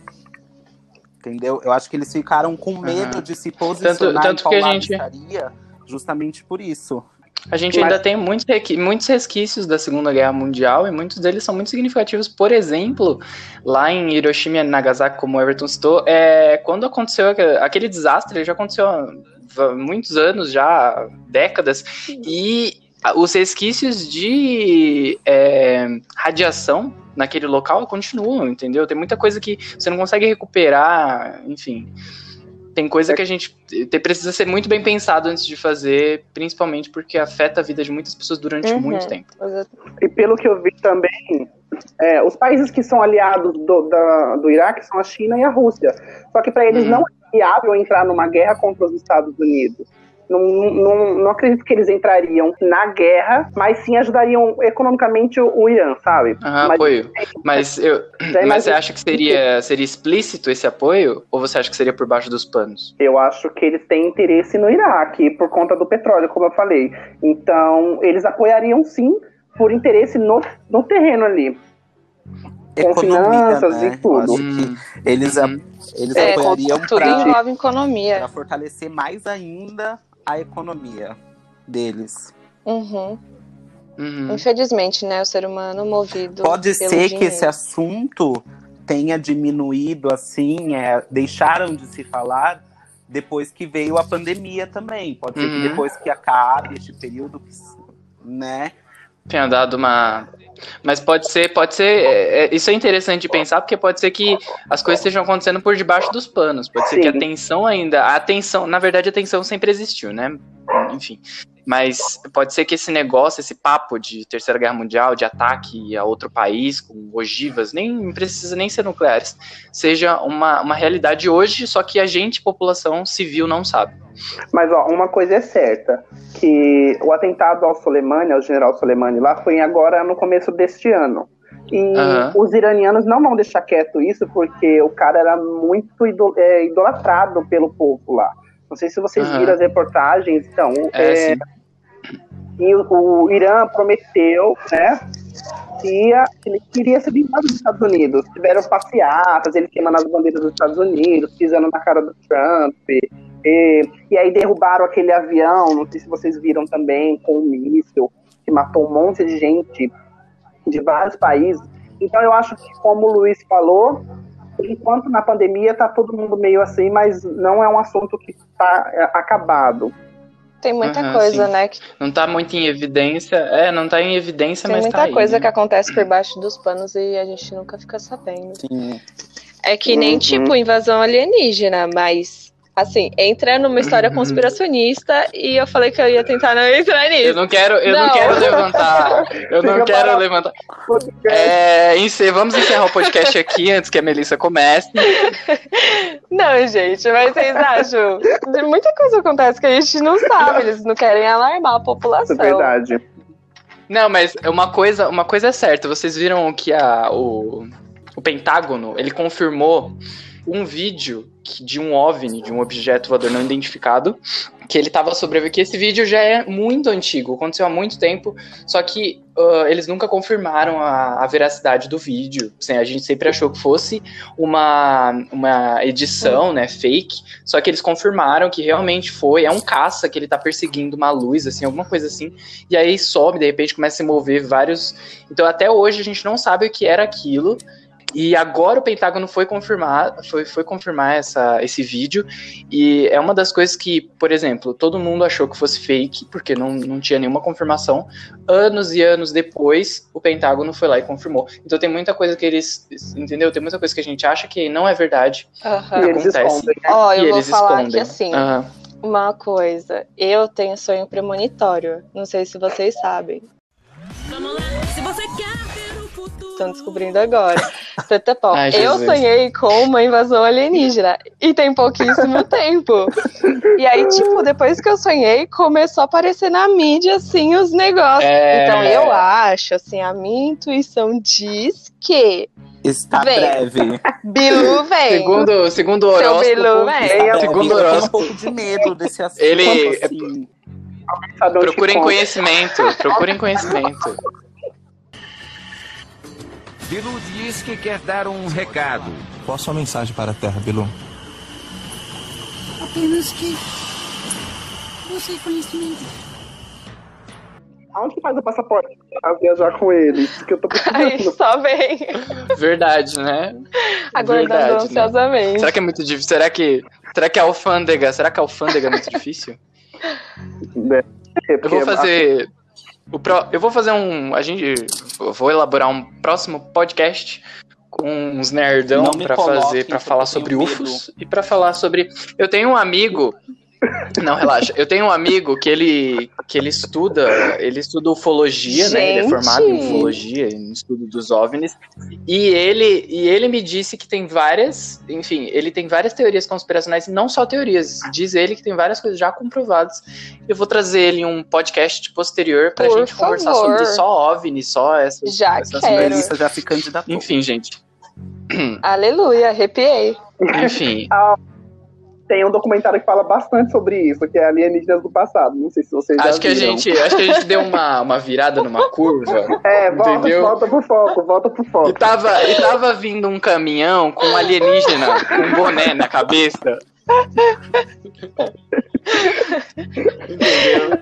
Entendeu? Eu acho que eles ficaram com medo Aham. de se posicionar tanto em qual que a lado gente- estaria, justamente por isso. A gente Mas- ainda tem muitos, muitos resquícios da Segunda Guerra Mundial e muitos deles são muito significativos. Por exemplo, lá em Hiroshima e Nagasaki, como o Everton citou, é, quando aconteceu aquele, desastre, ele já aconteceu há muitos anos, já décadas, e os resquícios de é, radiação naquele local continuam, entendeu? Tem muita coisa que você não consegue recuperar, enfim. Tem coisa que a gente te- precisa ser muito bem pensado antes de fazer, principalmente porque afeta a vida de muitas pessoas durante Uhum. muito tempo. E pelo que eu vi também, é, os países que são aliados do, da- do Iraque são a China e a Rússia. Só que para eles Uhum. não é viável entrar numa guerra contra os Estados Unidos. Não, não, não acredito que eles entrariam na guerra, mas sim ajudariam economicamente o, Irã, sabe? Aham, mas, apoio. Mas, eu, Já mas você acha que seria, seria explícito esse apoio? Ou você acha que seria por baixo dos panos? Eu acho que eles têm interesse no Iraque por conta do petróleo, como eu falei. Então, eles apoiariam sim por interesse no, no terreno ali. Com Economia, finanças né? e tudo. Hum, eles, a- eles É, apoiariam Tudo pra, envolve economia. pra fortalecer mais ainda a economia deles. Uhum. uhum. Infelizmente, né? O ser humano movido. Pode pelo ser que dinheiro. esse assunto tenha diminuído assim, é, deixaram de se falar depois que veio a pandemia também. Pode ser Uhum. que depois que acabe este período, né? Tinha dado uma. Mas pode ser, pode ser. é, é, isso é interessante de pensar, porque pode ser que as coisas estejam acontecendo por debaixo dos panos. Pode ser que a Sim. tensão ainda. A tensão, na verdade, a tensão sempre existiu, né? Enfim. Mas pode ser que esse negócio, esse papo de Terceira Guerra Mundial, de ataque a outro país com ogivas, nem precisa nem ser nucleares, seja uma, uma realidade hoje, só que a gente, população civil, não sabe. Mas ó, uma coisa é certa, que o atentado ao Soleimani, ao general Soleimani lá, foi agora no começo deste ano. E Aham. os iranianos não vão deixar quieto isso, porque o cara era muito é, idolatrado pelo povo lá. Não sei se vocês Aham. viram as reportagens, então. É, é. E o, o Irã prometeu, né, ele queria ser blindado dos Estados Unidos. Tiveram passeatas, ele queimando as bandeiras dos Estados Unidos, pisando na cara do Trump. E, e aí derrubaram aquele avião, não sei se vocês viram também, com um míssil, que matou um monte de gente de vários países. Então eu acho que, como o Luiz falou, enquanto na pandemia tá todo mundo meio assim, mas não é um assunto que está acabado. Tem muita Aham, coisa, sim. né? Que, Não tá muito em evidência. É, não tá em evidência, tem mas muita tá aí, coisa né? que acontece por baixo dos panos e a gente nunca fica sabendo. Sim. É que nem, Uhum. tipo, invasão alienígena, mas, assim, entra numa história Uhum. conspiracionista e eu falei que eu ia tentar não entrar Eu nisso. não quero, eu não, Não. quero levantar. Eu não Fica quero levantar. É, encer- vamos encerrar o podcast aqui antes que a Melissa comece. Não, gente, mas vocês acham? De muita coisa acontece que a gente não sabe, eles não querem alarmar a população. é verdade. Não, mas uma coisa, uma coisa é certa. Vocês viram que a, o, o Pentágono ele confirmou um vídeo de um OVNI, de um objeto voador não identificado, que ele estava sobrevivendo. Que esse vídeo já é muito antigo, aconteceu há muito tempo, só que ah, eles nunca confirmaram a, a veracidade do vídeo. Assim, a gente sempre achou que fosse uma, uma edição, né, fake. Só que eles confirmaram que realmente foi. É um caça que ele tá perseguindo uma luz, assim, alguma coisa assim. E aí sobe, de repente começa a se mover vários. Então até hoje a gente não sabe o que era aquilo. E agora o Pentágono foi confirmar, foi, foi confirmar essa, esse vídeo. E é uma das coisas que, por exemplo, todo mundo achou que fosse fake, porque não, não tinha nenhuma confirmação. Anos e anos depois, o Pentágono foi lá e confirmou. Então tem muita coisa que eles. Entendeu? Tem muita coisa que a gente acha que não é verdade. Aham. E eles acontece. escondem, né? Ó, e eu vou eles falar escondem. que assim, Aham. uma coisa, eu tenho sonho premonitório. Não sei se vocês sabem. Se você quer. Estão descobrindo agora. Tetepó, Ai, eu sonhei com uma invasão alienígena e tem pouquíssimo <laughs> tempo. E aí, tipo, depois que eu sonhei, começou a aparecer na mídia, assim, os negócios. É. Então, eu acho, assim, a minha intuição diz que Está Vem. breve. Bilu vem. Segundo, segundo o Seu horóscopo, Bilu, Eu- breve. segundo tenho um horóscopo, pouco de medo desse assunto. Ele- assim. Sabe onde procurem conhecimento, procurem conhecimento. Bilu diz que quer dar um recado. Qual a sua mensagem para a Terra, Bilu? Apenas que. Busque conhecimento. Aonde que faz o passaporte pra viajar com eles? Que eu tô Aí precisando. só vem, Verdade, né? aguardando Verdade, né? ansiosamente. Será que é muito difícil? Será que, será que a alfândega, será que a alfândega é muito difícil? Né? Eu vou fazer, pro- eu vou fazer um. A gente. eu vou elaborar um próximo podcast com uns nerdão coloquem, fazer, porque falar sobre UFOs e pra falar sobre. Eu tenho um amigo. Não, relaxa. Eu tenho um amigo que ele que ele estuda, ele estuda ufologia, né? Ele é Gente! formado em ufologia, em estudo dos OVNIs. E ele e ele me disse que tem várias, enfim, ele tem várias teorias conspiracionais, e não só teorias. Diz ele que tem várias coisas já comprovadas. Eu vou trazer ele em um podcast posterior pra Por gente conversar favor. sobre só OVNI, só essas Já essas quero. coisas. Já se candidatou. Enfim, gente. Aleluia, arrepiei. Enfim. Tem um documentário que fala bastante sobre isso, que é Alienígenas do Passado. Não sei se vocês já Acho que a viram. gente, acho que a gente deu uma, uma virada numa curva. <laughs> É, volta, Entendeu? volta pro foco, volta pro E foco. tava, e tava vindo um caminhão com um alienígena com um boné na cabeça. <laughs> Entendeu?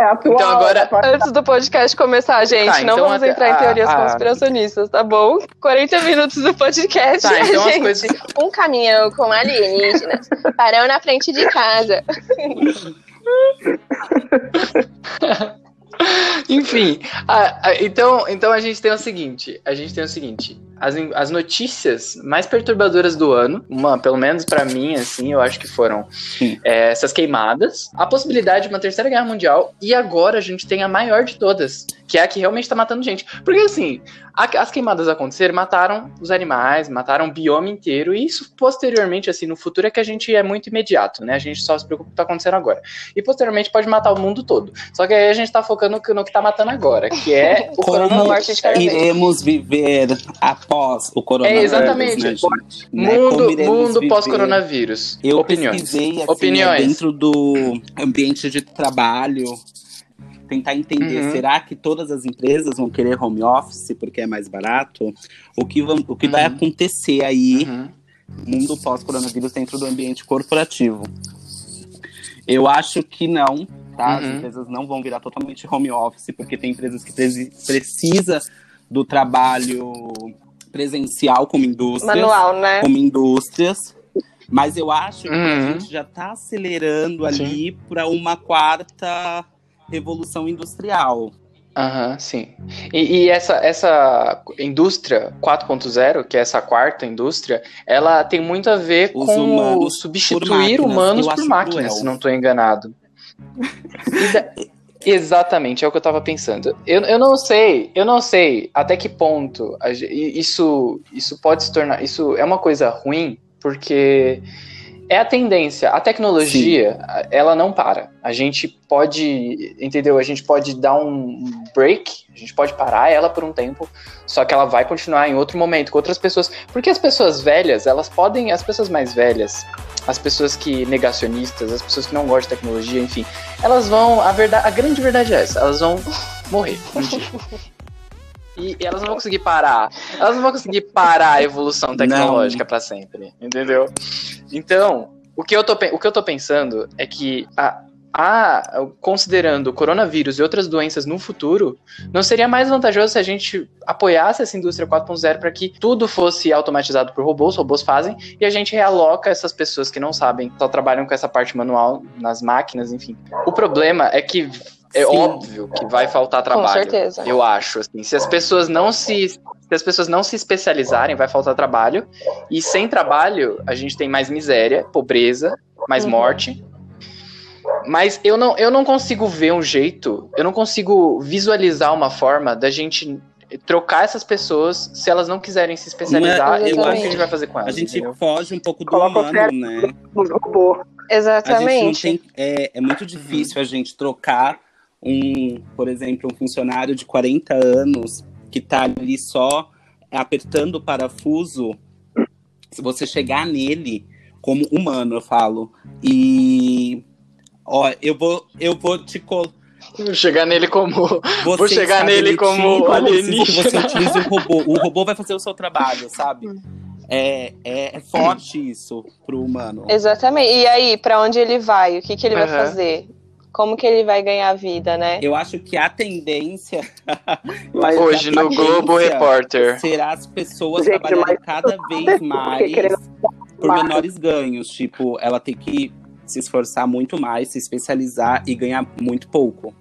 É atual, Então agora-? Antes do podcast começar, gente, Tá, não então vamos até- entrar em a- teorias a- conspiracionistas, tá bom? 40 minutos do podcast, Tá, então as gente. coisas. Um caminhão com alienígenas parou na frente de casa. <laughs> Enfim, a- a- então, então a gente tem o seguinte, a gente tem o seguinte, as, as notícias mais perturbadoras do ano, uma, pelo menos pra mim, assim, eu acho que foram é, essas queimadas, a possibilidade de uma terceira guerra mundial, e agora a gente tem a maior de todas, que é a que realmente tá matando gente. Porque assim, a- as queimadas aconteceram, mataram os animais, mataram o bioma inteiro, e isso posteriormente, assim, no futuro é que a gente é muito imediato, né? A gente só se preocupa com o que tá acontecendo agora. E posteriormente pode matar o mundo todo. Só que aí a gente tá focando no que, tá matando agora, que é <laughs> o coronavírus. iremos viver após o coronavírus, É, exatamente. né, gente? Né? Mundo, mundo pós-coronavírus. Eu Opiniões. pesquisei, assim, Opiniões. dentro do ambiente de trabalho, tentar entender, Uhum. será que todas as empresas vão querer home office porque é mais barato? O que, vão- o que vai Uhum. acontecer aí, Uhum. mundo pós-coronavírus, dentro do ambiente corporativo? Eu acho que não, tá? As Uhum. empresas não vão virar totalmente home office, porque tem empresas que presi- precisa do trabalho presencial como indústrias Manual, né? como indústrias. Mas eu acho que a Uhum. gente já está acelerando ali para uma quarta revolução industrial. Aham, sim. E, e essa, essa indústria 4.0, que é essa quarta indústria, ela tem muito a ver Os com humanos substituir por humanos por máquinas, se não estou enganado. Da- Exatamente, é o que eu tava pensando. Eu, eu não sei, eu não sei até que ponto a isso, isso pode se tornar. Isso é uma coisa ruim, porque é a tendência. A tecnologia, a- ela não para. A gente pode, entendeu? A gente pode dar um break, a gente pode parar ela por um tempo, só que ela vai continuar em outro momento com outras pessoas. Porque as pessoas velhas, elas podem, as pessoas mais velhas, as pessoas que negacionistas, as pessoas que não gostam de tecnologia, enfim, elas vão, a verdade, a grande verdade é essa, elas vão <laughs> morrer um. <laughs> E elas não vão conseguir parar. Elas não vão conseguir parar a evolução tecnológica pra sempre, entendeu? Então, o que eu tô, o que eu tô pensando é que a, a, considerando o coronavírus e outras doenças no futuro, não seria mais vantajoso se a gente apoiasse essa indústria 4.0 para que tudo fosse automatizado por robôs, robôs fazem, e a gente realoca essas pessoas que não sabem, só trabalham com essa parte manual nas máquinas, enfim. O problema é que é Sim. óbvio que vai faltar trabalho. certeza. Eu acho, assim, se as pessoas não se se as pessoas não se especializarem, vai faltar trabalho. E sem trabalho, a gente tem mais miséria, pobreza, mais Uhum. morte. Mas eu não, eu não consigo ver um jeito, eu não consigo visualizar uma forma da gente trocar essas pessoas se elas não quiserem se especializar. Não é- e eu acho que a gente vai fazer com A elas? gente entendeu? foge um pouco do Coloca humano, né? no robô. A gente não Exatamente. tem. É, é muito difícil a gente trocar um, por exemplo, um funcionário de 40 anos que tá ali só apertando o parafuso. Se você chegar nele como humano, eu falo. E. Ó, eu vou, eu vou te colocar. Vou chegar nele como. Você Vou chegar está nele como alienígena. você utilize o robô. O robô vai fazer o seu trabalho, sabe? É, é, é forte isso pro humano. Exatamente. E aí, pra onde ele vai? O que, que ele vai Aham. fazer? Como que ele vai ganhar vida, né? Eu acho que a tendência. <laughs> Hoje a no tendência Globo Repórter. Será as pessoas Gente, trabalharem cada vez mais por menores ganhos. Tipo, ela tem que se esforçar muito mais, se especializar e ganhar muito pouco.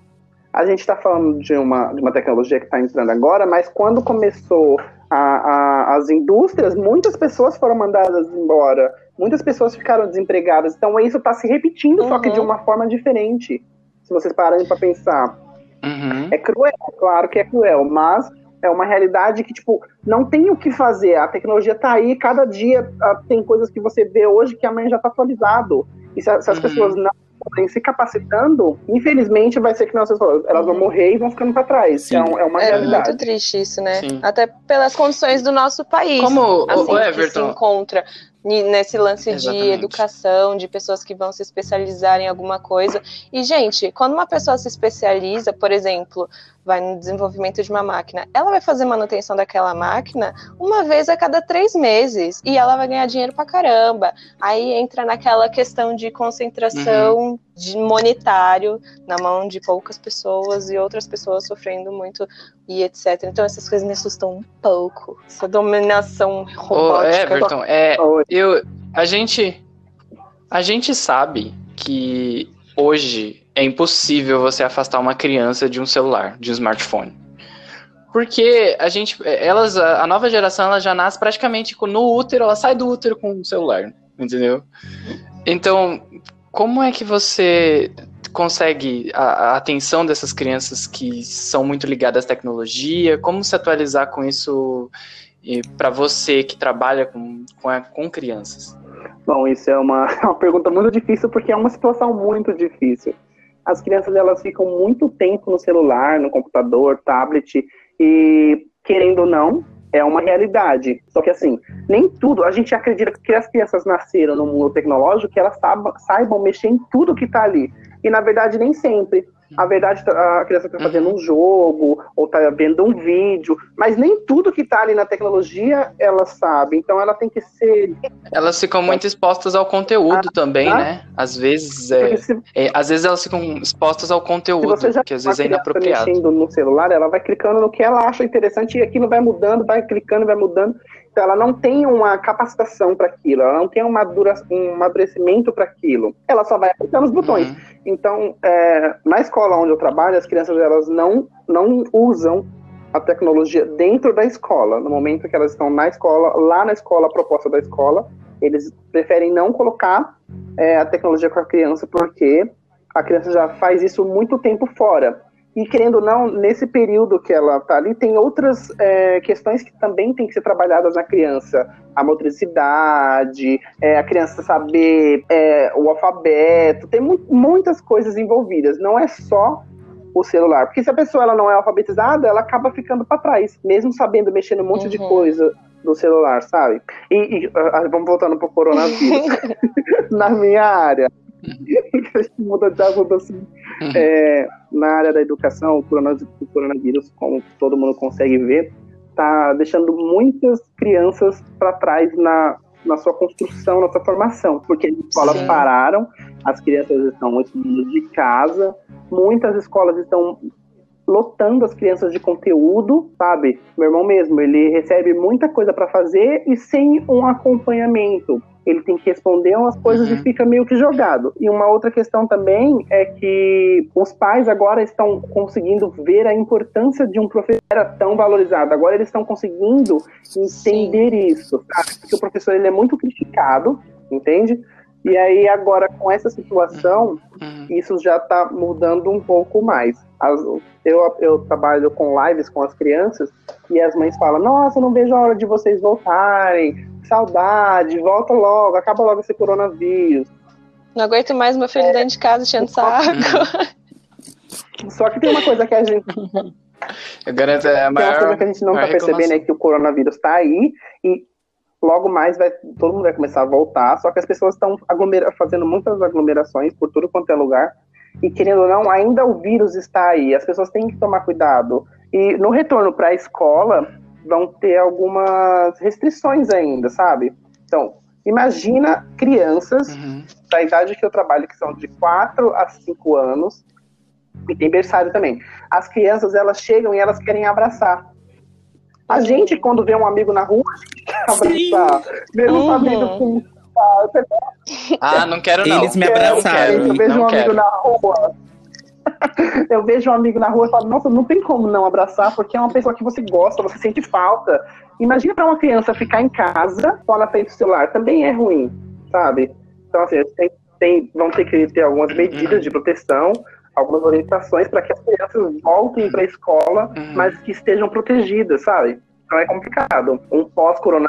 a gente está falando de uma, de uma tecnologia que está entrando agora, mas quando começou a, a- as indústrias, muitas pessoas foram mandadas embora, muitas pessoas ficaram desempregadas. Então isso está se repetindo, só que de uma forma diferente. Se vocês pararem para pensar. Uhum. É cruel, claro que é cruel, mas é uma realidade que, tipo, não tem o que fazer. A tecnologia tá aí, cada dia ah, tem coisas que você vê hoje que amanhã já tá atualizado. E se, se as Uhum. pessoas não forem se capacitando, infelizmente vai ser que falaram, elas vão morrer e vão ficando para trás. Então, é uma É realidade. muito triste isso, né? Sim. Até pelas condições do nosso país. Como o- assim, o que se Everton- encontra nesse lance de Exatamente. educação, de pessoas que vão se especializar em alguma coisa. E, gente, quando uma pessoa se especializa, por exemplo, vai no desenvolvimento de uma máquina, ela vai fazer manutenção daquela máquina uma vez a cada três meses. E ela vai ganhar dinheiro pra caramba. Aí entra naquela questão de concentração de monetário na mão de poucas pessoas e outras pessoas sofrendo muito e etc. Então essas coisas me assustam um pouco. Essa dominação Ô, robótica. Everton, é, eu, a gente, a gente sabe que hoje é impossível você afastar uma criança de um celular, de um smartphone. Porque a gente, elas, a nova geração, ela já nasce praticamente no útero, ela sai do útero com o celular, entendeu? Então, como é que você consegue a, a atenção dessas crianças que são muito ligadas à tecnologia? Como se atualizar com isso para você que trabalha com, com, a- com crianças? Bom, isso é uma, <laughs> uma pergunta muito difícil porque é uma situação muito difícil. As crianças elas ficam muito tempo no celular, no computador, tablet e querendo ou não é uma realidade. Só que assim, nem tudo. A gente acredita que as crianças nasceram no mundo tecnológico que elas saibam, saibam mexer em tudo que está ali. E na verdade nem sempre. A verdade, a criança está fazendo um jogo ou está vendo um vídeo, mas nem tudo que está ali na tecnologia ela sabe. Então ela tem que ser Elas ficam muito expostas ao conteúdo também, ah. né? Às vezes, é, se- é, às vezes elas ficam expostas ao conteúdo, que às vezes é criança inapropriado. mexendo no celular, ela vai clicando no que ela acha interessante e aquilo vai mudando, vai clicando, vai mudando. Então ela não tem uma capacitação para aquilo, ela não tem uma dura, um amadurecimento para aquilo. Ela só vai apertando os botões. Uhum. Então, é, na escola onde eu trabalho, as crianças elas não, não usam a tecnologia dentro da escola. No momento que elas estão na escola, lá na escola, a proposta da escola, eles preferem não colocar é, a tecnologia com a criança porque a criança já faz isso muito tempo fora. E querendo ou não, nesse período que ela está ali, tem outras é, questões que também têm que ser trabalhadas na criança. A motricidade, é, a criança saber é, o alfabeto, tem mu- muitas coisas envolvidas. Não é só o celular. Porque se a pessoa ela não é alfabetizada, ela acaba ficando para trás, mesmo sabendo mexer num monte de Uhum. coisa do celular, sabe? E, e, ah, vamos voltando pro <laughs> coronavírus. <laughs> na minha área. A gente muda de assunto assim. É, na área da educação, o coronavírus, como todo mundo consegue ver, está deixando muitas crianças para trás na, na sua construção, na sua formação, porque as escolas Sim. pararam, as crianças estão estudando de casa, muitas escolas estão lotando as crianças de conteúdo, sabe? Meu irmão mesmo, ele recebe muita coisa para fazer e sem um acompanhamento. Ele tem que responder umas coisas Uhum. e fica meio que jogado. E uma outra questão também é que os pais agora estão conseguindo ver a importância de um professor era tão valorizado. Agora eles estão conseguindo entender isso, sabe? Porque o professor ele é muito criticado, entende? E aí agora com essa situação, Uhum. isso já está mudando um pouco mais. As- eu, eu trabalho com lives com as crianças e as mães falam: Nossa, eu não vejo a hora de vocês voltarem, saudade, volta logo, acaba logo esse coronavírus. Não aguento mais meu filho dentro de casa enchendo saco. <laughs> Só que tem uma coisa que a gente, Agora é a tem uma maior, coisa que a gente não maior está percebendo é que o coronavírus está aí e logo mais vai, todo mundo vai começar a voltar. Só que as pessoas estão aglomera- fazendo muitas aglomerações por tudo quanto é lugar. E querendo ou não, ainda o vírus está aí. As pessoas têm que tomar cuidado. E no retorno para a escola, vão ter algumas restrições ainda, sabe? Então, imagina crianças Uhum. da idade que eu trabalho, que são de 4 a 5 anos, e tem berçário também. As crianças, elas chegam e elas querem abraçar. A gente, quando vê um amigo na rua, a gente quer abraçar. Mesmo Uhum. sabendo que Ah, não quero não. Eles me abraçaram. quero, eu vejo um não amigo quero. na rua. <laughs> Eu vejo um amigo na rua e falo, nossa, não tem como não abraçar, porque é uma pessoa que você gosta, você sente falta. Imagina para uma criança ficar em casa com na frente do celular, também é ruim, sabe? Então, assim, tem, tem, vão ter que ter algumas medidas de proteção, algumas orientações para que as crianças voltem para a escola, mas que estejam protegidas, sabe? Então é complicado. Um pós-corona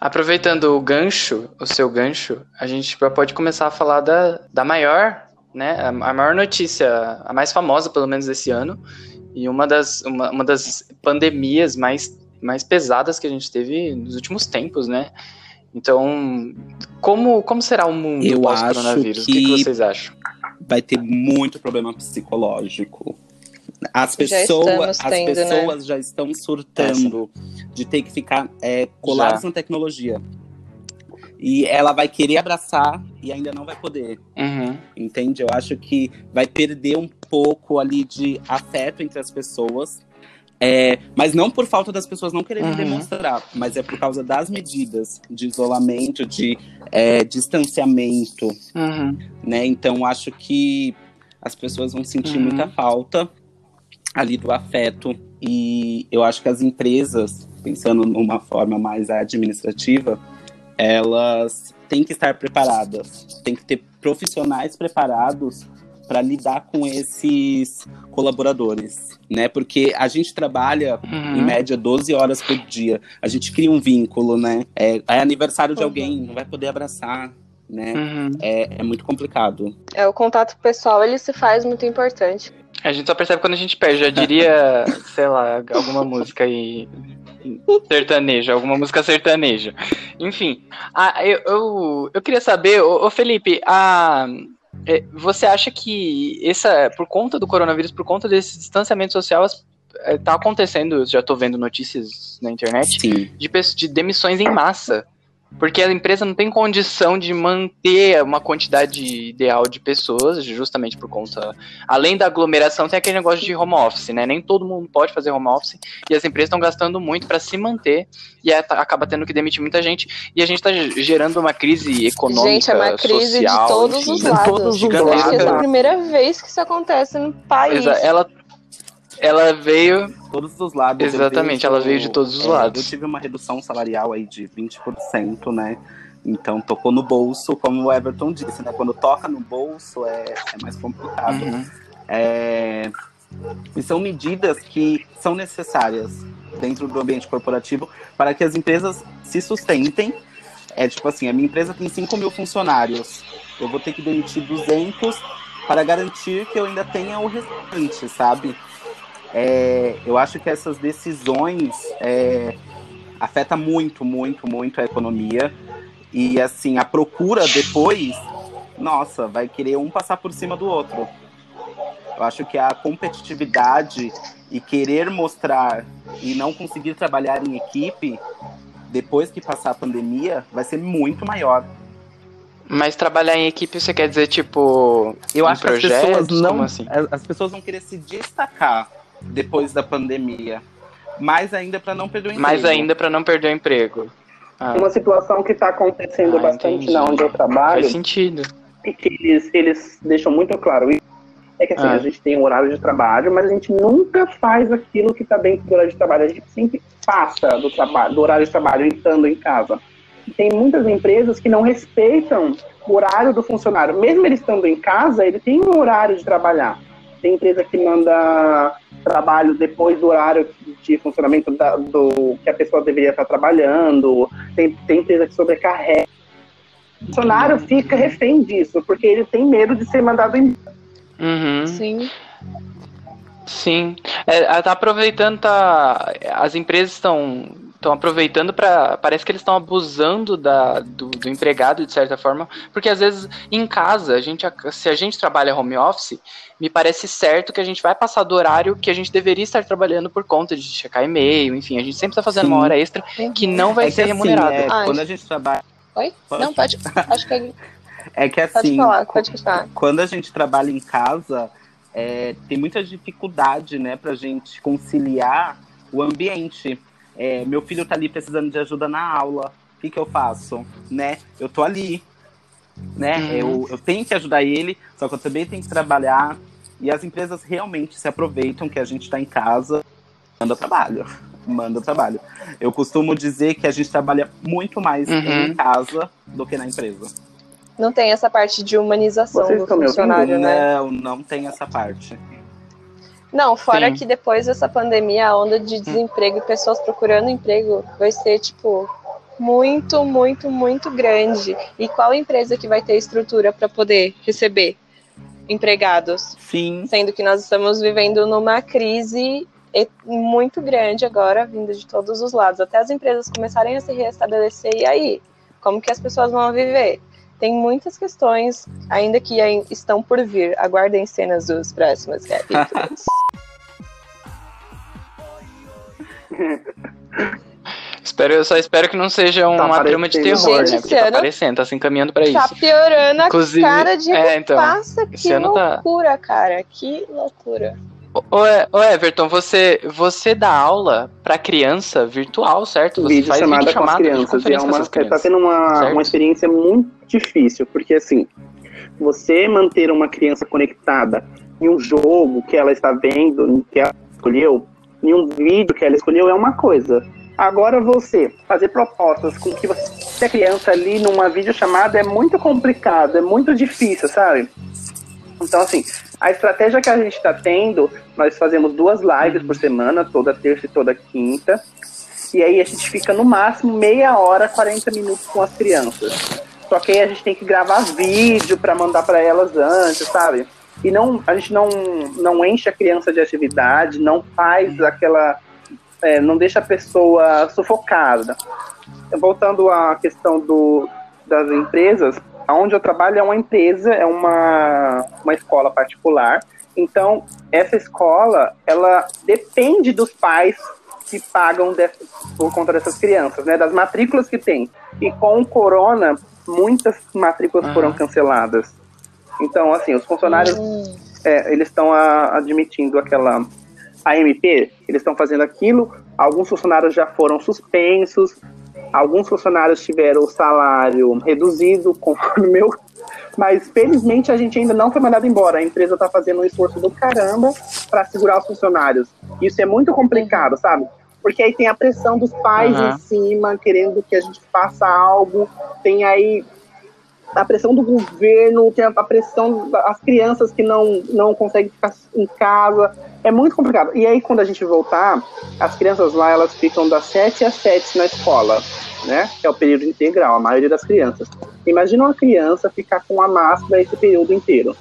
Aproveitando o gancho, o seu gancho, a gente já pode começar a falar da, da maior, né? A, maior notícia, a mais famosa, pelo menos desse ano, e uma das, uma, uma das pandemias mais, mais pesadas que a gente teve nos últimos tempos, né? Então, como, como será o mundo pós-coronavírus? acho O que, que que- vocês acham? Vai ter muito problema psicológico. As Já pessoas, as tendo, né? pessoas já estão surtando de ter que ficar é, coladas Já. na tecnologia. E ela vai querer abraçar e ainda não vai poder. Uhum. Entende? Eu acho que vai perder um pouco ali de afeto entre as pessoas. É, mas não por falta das pessoas não quererem Uhum. demonstrar, mas é por causa das medidas de isolamento, de é, distanciamento Uhum. né? Então acho que as pessoas vão sentir Uhum. muita falta ali do afeto e eu acho que as empresas, pensando numa forma mais administrativa, elas têm que estar preparadas, tem que ter profissionais preparados para lidar com esses colaboradores, né? Porque a gente trabalha Uhum. em média 12 horas por dia. A gente cria um vínculo, né? É, é aniversário de Uhum. alguém, não vai poder abraçar, né? Uhum. É, é muito complicado. É, o contato pessoal, ele se faz muito importante. A gente só percebe quando a gente perde. Já diria, <laughs> sei lá, alguma música aí sertaneja, alguma música sertaneja. Enfim, ah, eu, eu, eu queria saber, ô, ô Felipe, a, você acha que essa, por conta do coronavírus, por conta desse distanciamento social, é, tá acontecendo, eu já tô vendo notícias na internet, Sim. de, de demissões em massa. Porque a empresa não tem condição de manter uma quantidade ideal de pessoas, justamente por conta. Além da aglomeração, tem aquele negócio de home office, né? Nem todo mundo pode fazer home office e as empresas estão gastando muito para se manter e aí tá- acaba tendo que demitir muita gente. E a gente está gerando uma crise econômica, Gente, é uma crise social, de todos enfim, os lados. todos os Eu acho que essa é a lados. primeira vez que isso acontece no país. Exa- Ela, ela veio. Todos os lados. Exatamente, ela veio de todos os é, lados. Eu tive uma redução salarial aí de 20%, né? Então tocou no bolso, como o Everton disse, né? Quando toca no bolso é, é mais complicado. Uhum. É, E são medidas que são necessárias dentro do ambiente corporativo para que as empresas se sustentem. É tipo assim, a minha empresa tem 5 mil funcionários. Eu vou ter que demitir 200 para garantir que eu ainda tenha o restante, sabe? É, eu acho que essas decisões é, afeta muito, muito, muito a economia. E assim, a procura depois, nossa, vai querer um passar por cima do outro. Eu acho que a competitividade e querer mostrar e não conseguir trabalhar em equipe depois que passar a pandemia vai ser muito maior. Mas trabalhar em equipe, você quer dizer, tipo, Eu em acho que as pessoas não, assim? as- as pessoas vão querer se destacar depois da pandemia, mais ainda para não perder o emprego. Mais ainda para não perder o emprego. Ah, Uma situação que está acontecendo Ah, bastante entendi. na onde eu trabalho, faz sentido. e que eles, eles deixam muito claro isso, é que assim, Ah. a gente tem um horário de trabalho, mas a gente nunca faz aquilo que está dentro do horário de trabalho. A gente sempre passa do, trabalho, do horário de trabalho estando em casa. E tem muitas empresas que não respeitam o horário do funcionário. Mesmo ele estando em casa, ele tem um horário de trabalhar. Tem empresa que manda trabalho depois do horário de funcionamento da- do que a pessoa deveria estar trabalhando. Tem, tem empresa que sobrecarrega. O funcionário fica refém disso, porque ele tem medo de ser mandado embora. Uhum. Sim. Sim. É, tá aproveitando, tá. As empresas estão estão aproveitando para parece que eles estão abusando da, do, do empregado de certa forma porque às vezes em casa a gente se a gente trabalha home office me parece certo que a gente vai passar do horário que a gente deveria estar trabalhando por conta de checar e-mail enfim a gente sempre está fazendo Sim. uma hora extra que não vai É ser assim, remunerada é, Ai. quando a gente trabalha. Oi? Pode. Não, pode. Acho que ele- É que pode assim, falar, pode continuar. quando a gente trabalha em casa, é, tem muita dificuldade, né, pra gente conciliar o ambiente. É, meu filho tá ali precisando de ajuda na aula. O que, que eu faço? Né? Eu tô ali. Né? Uhum. Eu, eu tenho que ajudar ele, só que eu também tenho que trabalhar. E as empresas realmente se aproveitam que a gente está em casa, manda trabalho. Manda trabalho. Eu costumo dizer que a gente trabalha muito mais Uhum. em casa do que na empresa. Não tem essa parte de humanização Vocês do ouvindo? funcionário, né? Não, não tem essa parte. Não, fora Sim. que depois dessa pandemia, a onda de desemprego e pessoas procurando emprego vai ser, tipo, muito, muito, muito grande. E qual empresa que vai ter estrutura para poder receber empregados? Sim. Sendo que nós estamos vivendo numa crise muito grande agora, vindo de todos os lados. Até as empresas começarem a se restabelecer, e aí? Como que as pessoas vão viver? Tem muitas questões ainda que estão por vir. Aguardem cenas dos próximos capítulos. <laughs> Espero, eu só espero que não seja Tá uma trama de terror, Gente, né? Porque tá aparecendo, tá se encaminhando pra isso. Tá piorando a Inclusive- cara de é, então, passa. Que tá- loucura, cara. Que loucura. Ô, ô, Everton, você, você dá aula pra criança virtual, certo? Você vídeo chamada com as crianças. E é uma, essas tá sendo uma, certo? uma experiência muito difícil, porque assim, você manter uma criança conectada em um jogo que ela está vendo, que ela escolheu, em um vídeo que ela escolheu, é uma coisa. Agora você fazer propostas com que você a criança ali numa videochamada é muito complicado, é muito difícil, sabe? Então, assim, a estratégia que a gente está tendo, nós fazemos duas lives por semana, toda terça e toda quinta. E aí a gente fica no máximo meia hora, 40 minutos com as crianças. Só que aí a gente tem que gravar vídeo para mandar para elas antes, sabe? E não, a gente não, não enche a criança de atividade, não faz aquela. é, não deixa a pessoa sufocada. Voltando à questão do, das empresas, onde eu trabalho é uma empresa, é uma, uma escola particular. Então, essa escola, ela depende dos pais que pagam dessa- por conta dessas crianças, né? Das matrículas que tem. E com o corona, muitas matrículas Aham. foram canceladas. Então, assim, os funcionários, é, eles estão a- admitindo aquela AMP, eles estão fazendo aquilo. Alguns funcionários já foram suspensos, alguns funcionários tiveram o salário reduzido, conforme o <laughs> meu. Mas felizmente a gente ainda não foi mandado embora. A empresa está fazendo um esforço do caramba para segurar os funcionários. Isso é muito complicado, sabe? Porque aí tem a pressão dos pais Aham. em cima, querendo que a gente faça algo. Tem aí a pressão do governo, tem a pressão das crianças que não, não conseguem ficar em casa. É muito complicado. E aí, quando a gente voltar, as crianças lá, elas ficam das 7 às 7 na escola, né? Que é o período integral, a maioria das crianças. Imagina uma criança ficar com a máscara esse período inteiro.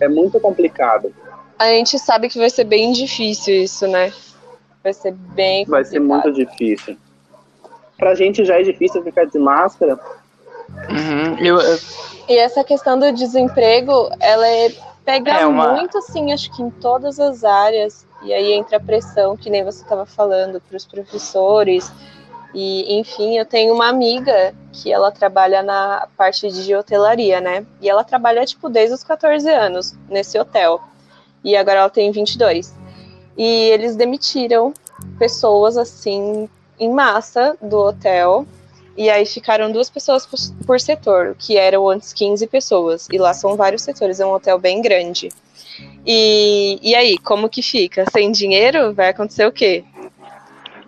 É muito complicado. A gente sabe que vai ser bem difícil isso, né? Vai ser bem Vai ser complicado. muito difícil. Pra gente já é difícil ficar de máscara. Uhum, eu- E essa questão do desemprego, ela é, pega É uma- muito, assim, acho que em todas as áreas. E aí entra a pressão, que nem você estava falando, para os professores. E, enfim, eu tenho uma amiga que ela trabalha na parte de hotelaria, né? E ela trabalha, tipo, desde os 14 anos nesse hotel. E agora ela tem 22. E eles demitiram pessoas, assim, em massa do hotel. E aí ficaram duas pessoas por, por setor, que eram antes 15 pessoas. E lá são vários setores, é um hotel bem grande. E, e aí, como que fica? Sem dinheiro, vai acontecer o quê?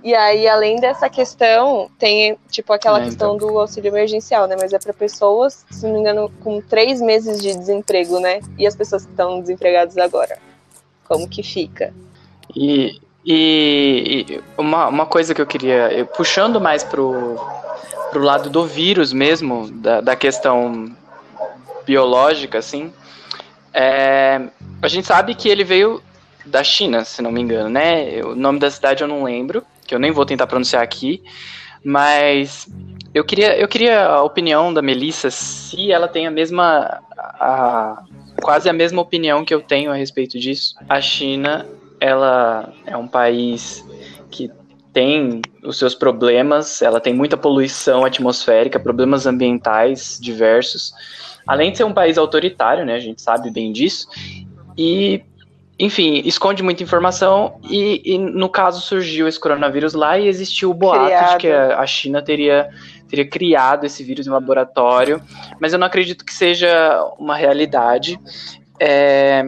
E aí, além dessa questão, tem tipo aquela É, questão do auxílio emergencial, né? Mas é para pessoas, se não me engano, com três meses de desemprego, né? E as pessoas que estão desempregadas agora. Como que fica? E, e- e uma, uma coisa que eu queria, eu- puxando mais pro, pro lado do vírus mesmo, da, da questão biológica, assim, é, a gente sabe que ele veio da China, se não me engano, né? O nome da cidade eu não lembro, que eu nem vou tentar pronunciar aqui, mas eu queria, eu queria a opinião da Melissa se ela tem a mesma, a- quase a mesma opinião que eu tenho a respeito disso. A China, ela é um país que tem os seus problemas, ela tem muita poluição atmosférica, problemas ambientais diversos. Além de ser um país autoritário, né, a gente sabe bem disso. E, enfim, esconde muita informação. E, e no caso surgiu esse coronavírus lá e existiu o boato de Criado. que a, a China teria, teria criado esse vírus em laboratório. Mas eu não acredito que seja uma realidade. é,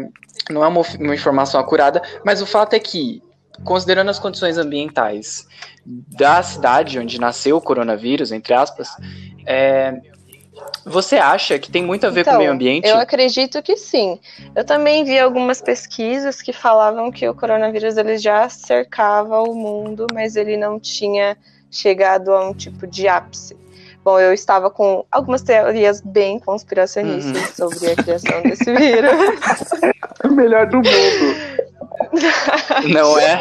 não é uma, uma informação acurada, mas o fato é que, considerando as condições ambientais da cidade onde nasceu o coronavírus, entre aspas, é, você acha que tem muito a ver com o meio ambiente? Então, Eu acredito que sim. Eu também vi algumas pesquisas que falavam que o coronavírus ele já cercava o mundo, mas ele não tinha chegado a um tipo de ápice. Bom, eu estava com algumas teorias bem conspiracionistas Uhum. sobre a criação desse vírus. <laughs> O melhor do mundo. Não é,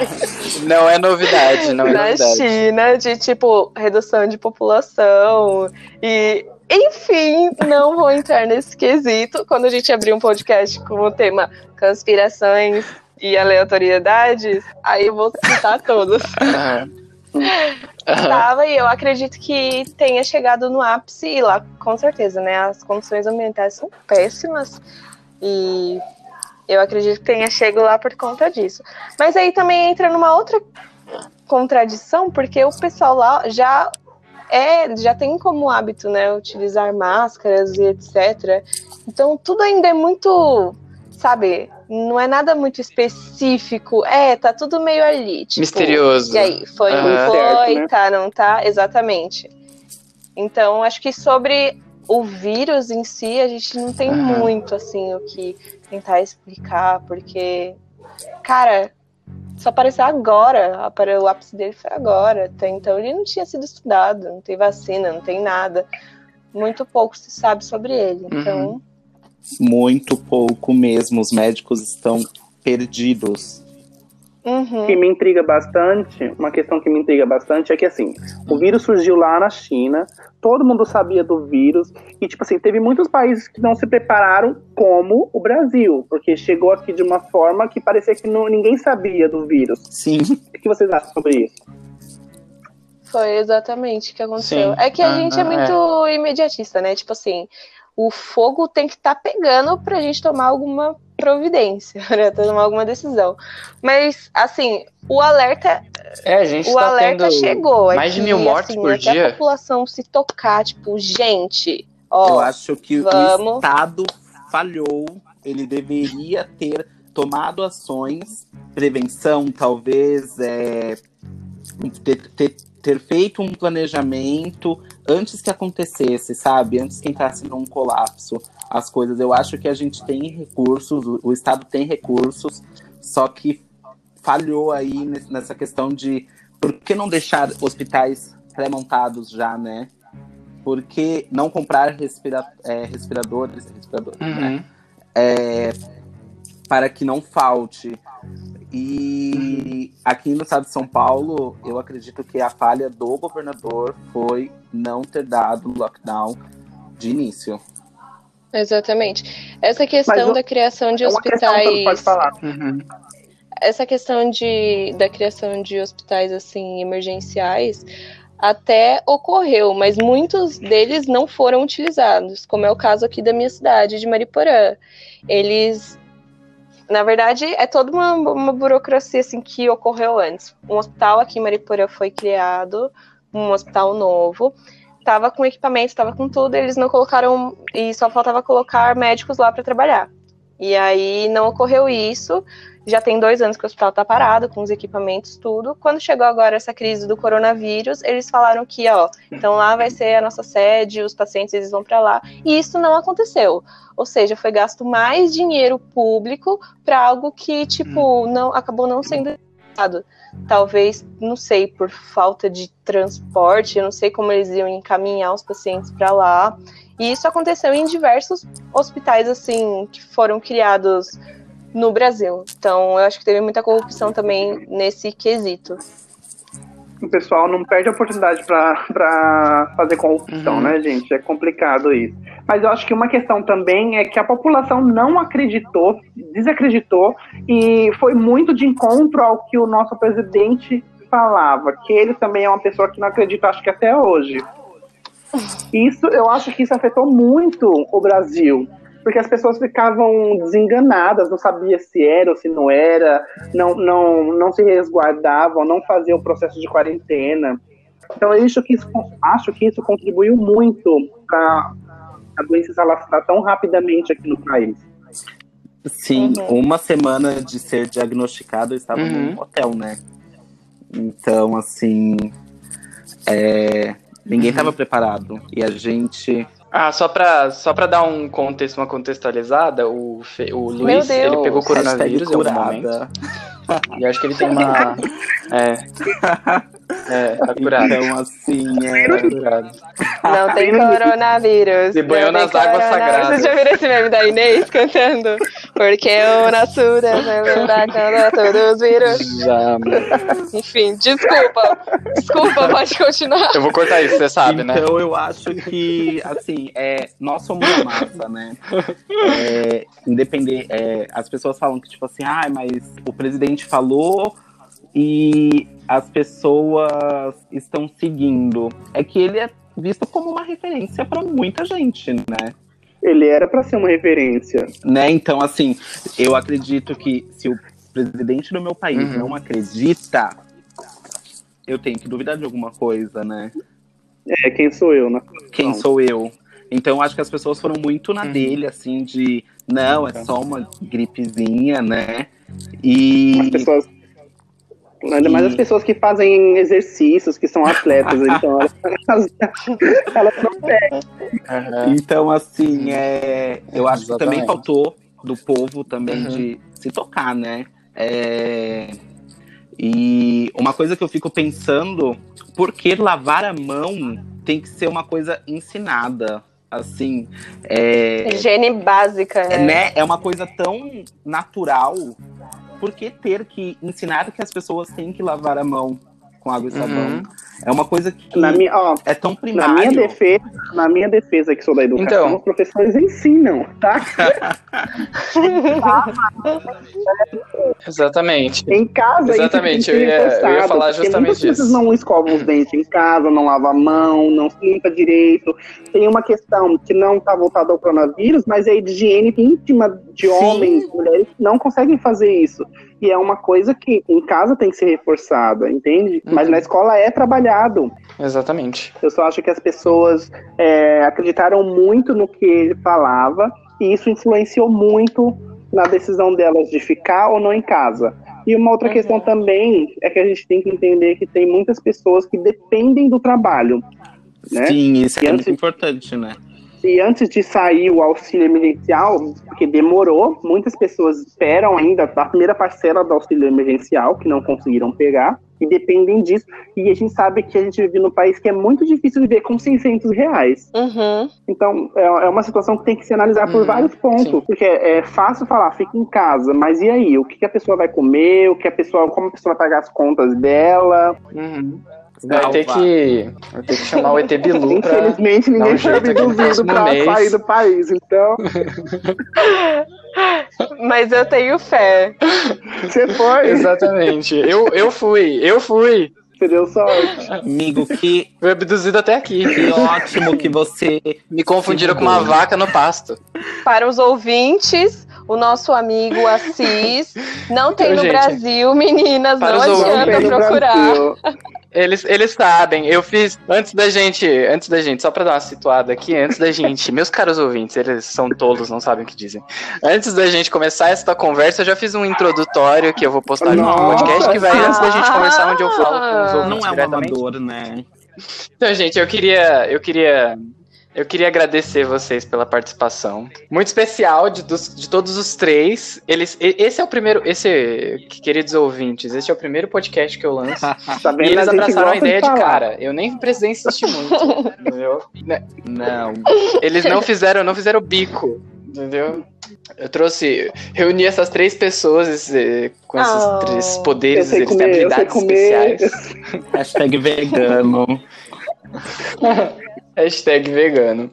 não é novidade, não é na novidade. China, de tipo, redução de população e. Enfim, não vou entrar nesse quesito. Quando a gente abrir um podcast com o tema conspirações e aleatoriedades, aí eu vou citar todos. Aham. Aham. Tava e eu acredito que tenha chegado no ápice e lá, com certeza, né? As condições ambientais são péssimas e eu acredito que tenha chegado lá por conta disso. Mas aí também entra numa outra contradição, porque o pessoal lá já é, já tem como hábito, né, utilizar máscaras e etc. Então tudo ainda é muito, sabe, não é nada muito específico. É, tá tudo meio ali, tipo, Misterioso. E aí, foi, não foi, Certo, né? tá, não tá? Exatamente. Então, acho que sobre o vírus em si, a gente não tem Aham. muito, assim, o que tentar explicar, porque, cara, só apareceu agora, o ápice dele foi agora, até então ele não tinha sido estudado, não tem vacina, não tem nada. Muito pouco se sabe sobre ele, então... Muito pouco mesmo. Os médicos estão perdidos. Uhum. O que me intriga bastante, uma questão que me intriga bastante é que assim, o vírus surgiu lá na China, todo mundo sabia do vírus, e tipo assim, teve muitos países que não se prepararam como o Brasil, porque chegou aqui de uma forma que parecia que não, ninguém sabia do vírus. Sim. O que vocês acham sobre isso? Foi exatamente o que aconteceu. Sim. É que a Ah, gente é ah, muito imediatista, né? Tipo assim, o fogo tem que estar pegando pra gente tomar alguma providência, <laughs> né? Tomar alguma decisão. Mas, assim, o alerta, É, a gente o tá alerta tendo chegou. é mais de mil mortes assim, por até dia. a população se tocar, tipo, gente, Eu ó, acho que o vamos. Estado falhou. Ele deveria ter tomado ações, prevenção, talvez, é, ter, ter- ter feito um planejamento antes que acontecesse, sabe? Antes que entrasse num colapso as coisas. Eu acho que a gente tem recursos, o, o Estado tem recursos, só que falhou aí nessa questão de por que não deixar hospitais pré-montados já, né? Por que não comprar respira- é, respiradores, respiradores né? Uhum. É, para que não falte. E aqui no estado de São Paulo, eu acredito que a falha do governador foi não ter dado lockdown de início. exatamente. Essa questão o- da criação de É uma questão que hospitais. pode falar. Uhum. essa questão de, da criação de hospitais assim emergenciais até ocorreu, mas muitos deles não foram utilizados, como é o caso aqui da minha cidade, de Mariporã. Eles, na verdade, é toda uma, uma burocracia assim que ocorreu antes. Um hospital aqui em Mariporã foi criado, um hospital novo, estava com equipamento, estava com tudo, eles não colocaram e só faltava colocar médicos lá para trabalhar. E aí não ocorreu isso. Já tem dois anos que o hospital está parado, com os equipamentos, tudo. Quando chegou agora essa crise do coronavírus, eles falaram que, ó, então lá vai ser a nossa sede, os pacientes eles vão para lá. E isso não aconteceu. Ou seja, foi gasto mais dinheiro público para algo que, tipo, não acabou não sendo usado. Talvez, não sei, por falta de transporte, eu não sei como eles iam encaminhar os pacientes para lá. E isso aconteceu em diversos hospitais, assim, que foram criados no Brasil. Então, eu acho que teve muita corrupção também nesse quesito. O pessoal não perde a oportunidade para fazer corrupção, Uhum. né, gente? É complicado isso. Mas eu acho que uma questão também é que a população não acreditou, desacreditou, e foi muito de encontro ao que o nosso presidente falava, que ele também é uma pessoa que não acredita, acho que até hoje. Isso, eu acho que isso afetou muito o Brasil, porque as pessoas ficavam desenganadas, não sabia se era ou se não era, não, não, não se resguardavam, não faziam o processo de quarentena. Então, eu acho que isso, acho que isso contribuiu muito para a doença se alastrar tão rapidamente aqui no país. Sim, Uhum. uma semana de ser diagnosticado, eu estava Uhum. num hotel, né? Então, assim, é, ninguém Uhum. estava preparado. E a gente. Ah, só pra, só pra dar um contexto, uma contextualizada, o, Fe- o Luiz, ele pegou coronavírus em algum momento. curada. E acho que ele tem uma. <laughs> É. <laughs> É, tá curado. Então, assim, é, Tá curado. Não tem coronavírus. Se banhou nas águas sagradas. Vocês já viram esse meme da Inês cantando? Porque o Nassura lembra quando todos os vírus. Já, Enfim, desculpa. Desculpa, pode continuar. eu vou cortar isso, você sabe, né? Então eu acho que, assim, é, nós somos a massa, né? É, independente, é, as pessoas falam que, tipo assim, ah, mas o presidente falou e as pessoas estão seguindo. É que ele é visto como uma referência para muita gente, né? Ele era pra ser uma referência. né? Então, assim, eu acredito que se o presidente do meu país Uhum. não acredita, eu tenho que duvidar de alguma coisa, né? É, quem sou eu, né? quem sou eu. Então eu acho que as pessoas foram muito na Uhum. dele, assim, de não, é só uma gripezinha, né? E As pessoas. Ainda mais as pessoas que fazem exercícios, que são atletas, <laughs> então elas, elas não pegam. Aham. então, assim, é, eu acho que também Exatamente. faltou do povo também Uhum. de se tocar, né? É, E uma coisa que eu fico pensando, por que lavar a mão tem que ser uma coisa ensinada? Assim, é, Higiene básica, né? né? É uma coisa tão natural. Por que ter que ensinar que as pessoas têm que lavar a mão com água e sabão? Uhum. É uma coisa que Na minha, ó, é tão na primário. minha defesa, na minha defesa que sou da educação, Então. os professores ensinam, tá? <laughs> Exatamente. Em casa, Exatamente, isso eu ia- eu ia falar justamente muitas disso. não escovam os dentes em casa, não lavam a mão, não se limpa direito. Tem uma questão que não está voltada ao coronavírus, mas é a higiene íntima de Sim. homens, mulheres que não conseguem fazer isso. E é uma coisa que em casa tem que ser reforçada, entende? Mas Uhum. na escola é trabalhado. Exatamente. Eu só acho que as pessoas é, acreditaram muito no que ele falava e isso influenciou muito na decisão delas de ficar ou não em casa. E uma outra Uhum. questão também é que a gente tem que entender que tem muitas pessoas que dependem do trabalho, né? Sim, isso é muito antes- importante, né? E antes de sair o auxílio emergencial, porque demorou, muitas pessoas esperam ainda a primeira parcela do auxílio emergencial, que não conseguiram pegar, e dependem disso. E a gente sabe que a gente vive num país que é muito difícil viver com 600 reais. Uhum. Então, é é uma situação que tem que se analisar por Uhum, vários pontos. sim. Porque é fácil falar, fica em casa, mas e aí? O que que a pessoa vai comer? O que a pessoa, como a pessoa vai pagar as contas dela? Uhum. Vai ter que, vai ter que chamar o ET Bilu pra. Infelizmente, um ninguém foi abduzido próximo pra mês. sair do país. Então, <laughs> Mas eu tenho fé. você foi, Exatamente. Eu, eu fui, eu fui. você deu sorte. Amigo, que, Fui abduzido até aqui. que ótimo que você. Me confundiram com uma vaca no pasto. Para os ouvintes, o nosso amigo Assis não tem Ô, no gente, Brasil, meninas, para não adianta procurar. Eles, eles sabem. Eu fiz antes da gente, antes da gente, só pra dar uma situada aqui, antes da gente, <laughs> meus caros ouvintes, eles são tolos, não sabem o que dizem. Antes da gente começar esta conversa, eu já fiz um introdutório que eu vou postar no podcast que vai antes da gente começar onde eu falo com os ouvintes Não é um diretamente. amador, né? Então, gente, eu queria, eu queria, eu queria agradecer vocês pela participação. Muito especial de, dos- de todos os três. Eles, e- esse é o primeiro, esse, queridos ouvintes, esse é o primeiro podcast que eu lanço. <laughs> Tá E eles A abraçaram a ideia de falar. cara. Eu nem precisei insistir muito, <laughs> entendeu? Né, Não. Eles não fizeram, não fizeram bico, entendeu? Eu trouxe, reuni essas três pessoas esse- com esses Oh. três poderes, eles comer, sei habilidades especiais. <laughs> Hashtag vegano. Hashtag vegano.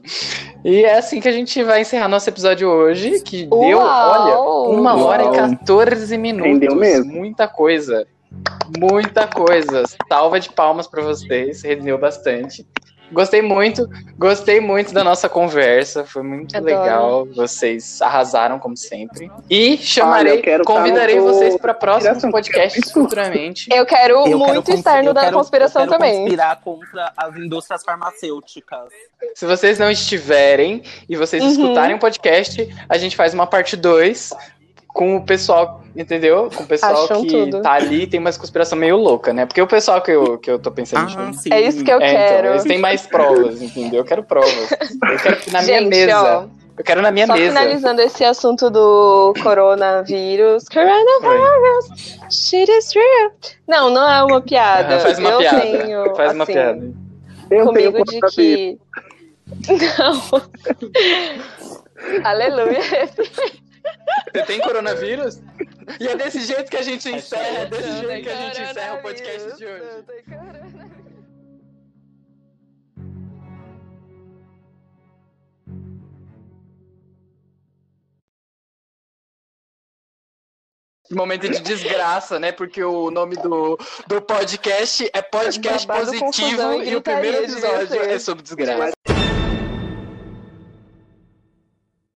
E é assim que a gente vai encerrar nosso episódio hoje, que deu, Uau! olha, uma hora Uau. e 14 minutos. Rendeu mesmo. Muita coisa. Muita coisa. Salva de palmas pra vocês, rendeu bastante. Gostei muito, gostei muito da nossa conversa, foi muito Adoro. legal. Vocês arrasaram como sempre. E chamarei, Olha, eu quero convidarei vocês para próximos podcasts quero futuramente. Eu quero Eu quero muito cons- estar no da quero- conspiração eu quero também. conspirar contra as indústrias farmacêuticas. Se vocês não estiverem e vocês Uhum. escutarem o podcast, a gente faz uma parte 2 com o pessoal, entendeu? Com o pessoal Acham que tudo. tá ali tem uma conspiração meio louca, né? Porque o pessoal que eu, que eu tô pensando Ah, sim. É isso que eu É, quero. então, eles têm mais provas, entendeu? Eu quero provas. Eu quero que na minha Gente, mesa. ó, eu quero na minha Só mesa. finalizando esse assunto do coronavírus. Coronavirus, shit is real. Não, não é uma piada. Aham, faz uma eu piada. tenho, Faz uma assim, piada. Eu Comigo de coronavírus. que. <laughs> Não. <laughs> Aleluia. Você tem coronavírus? E é desse jeito que a gente encerra, é desse jeito que a gente encerra o podcast de hoje. Momento de desgraça, né? Porque o nome do, do podcast é Podcast Babado, Positivo e o primeiro episódio é sobre desgraça.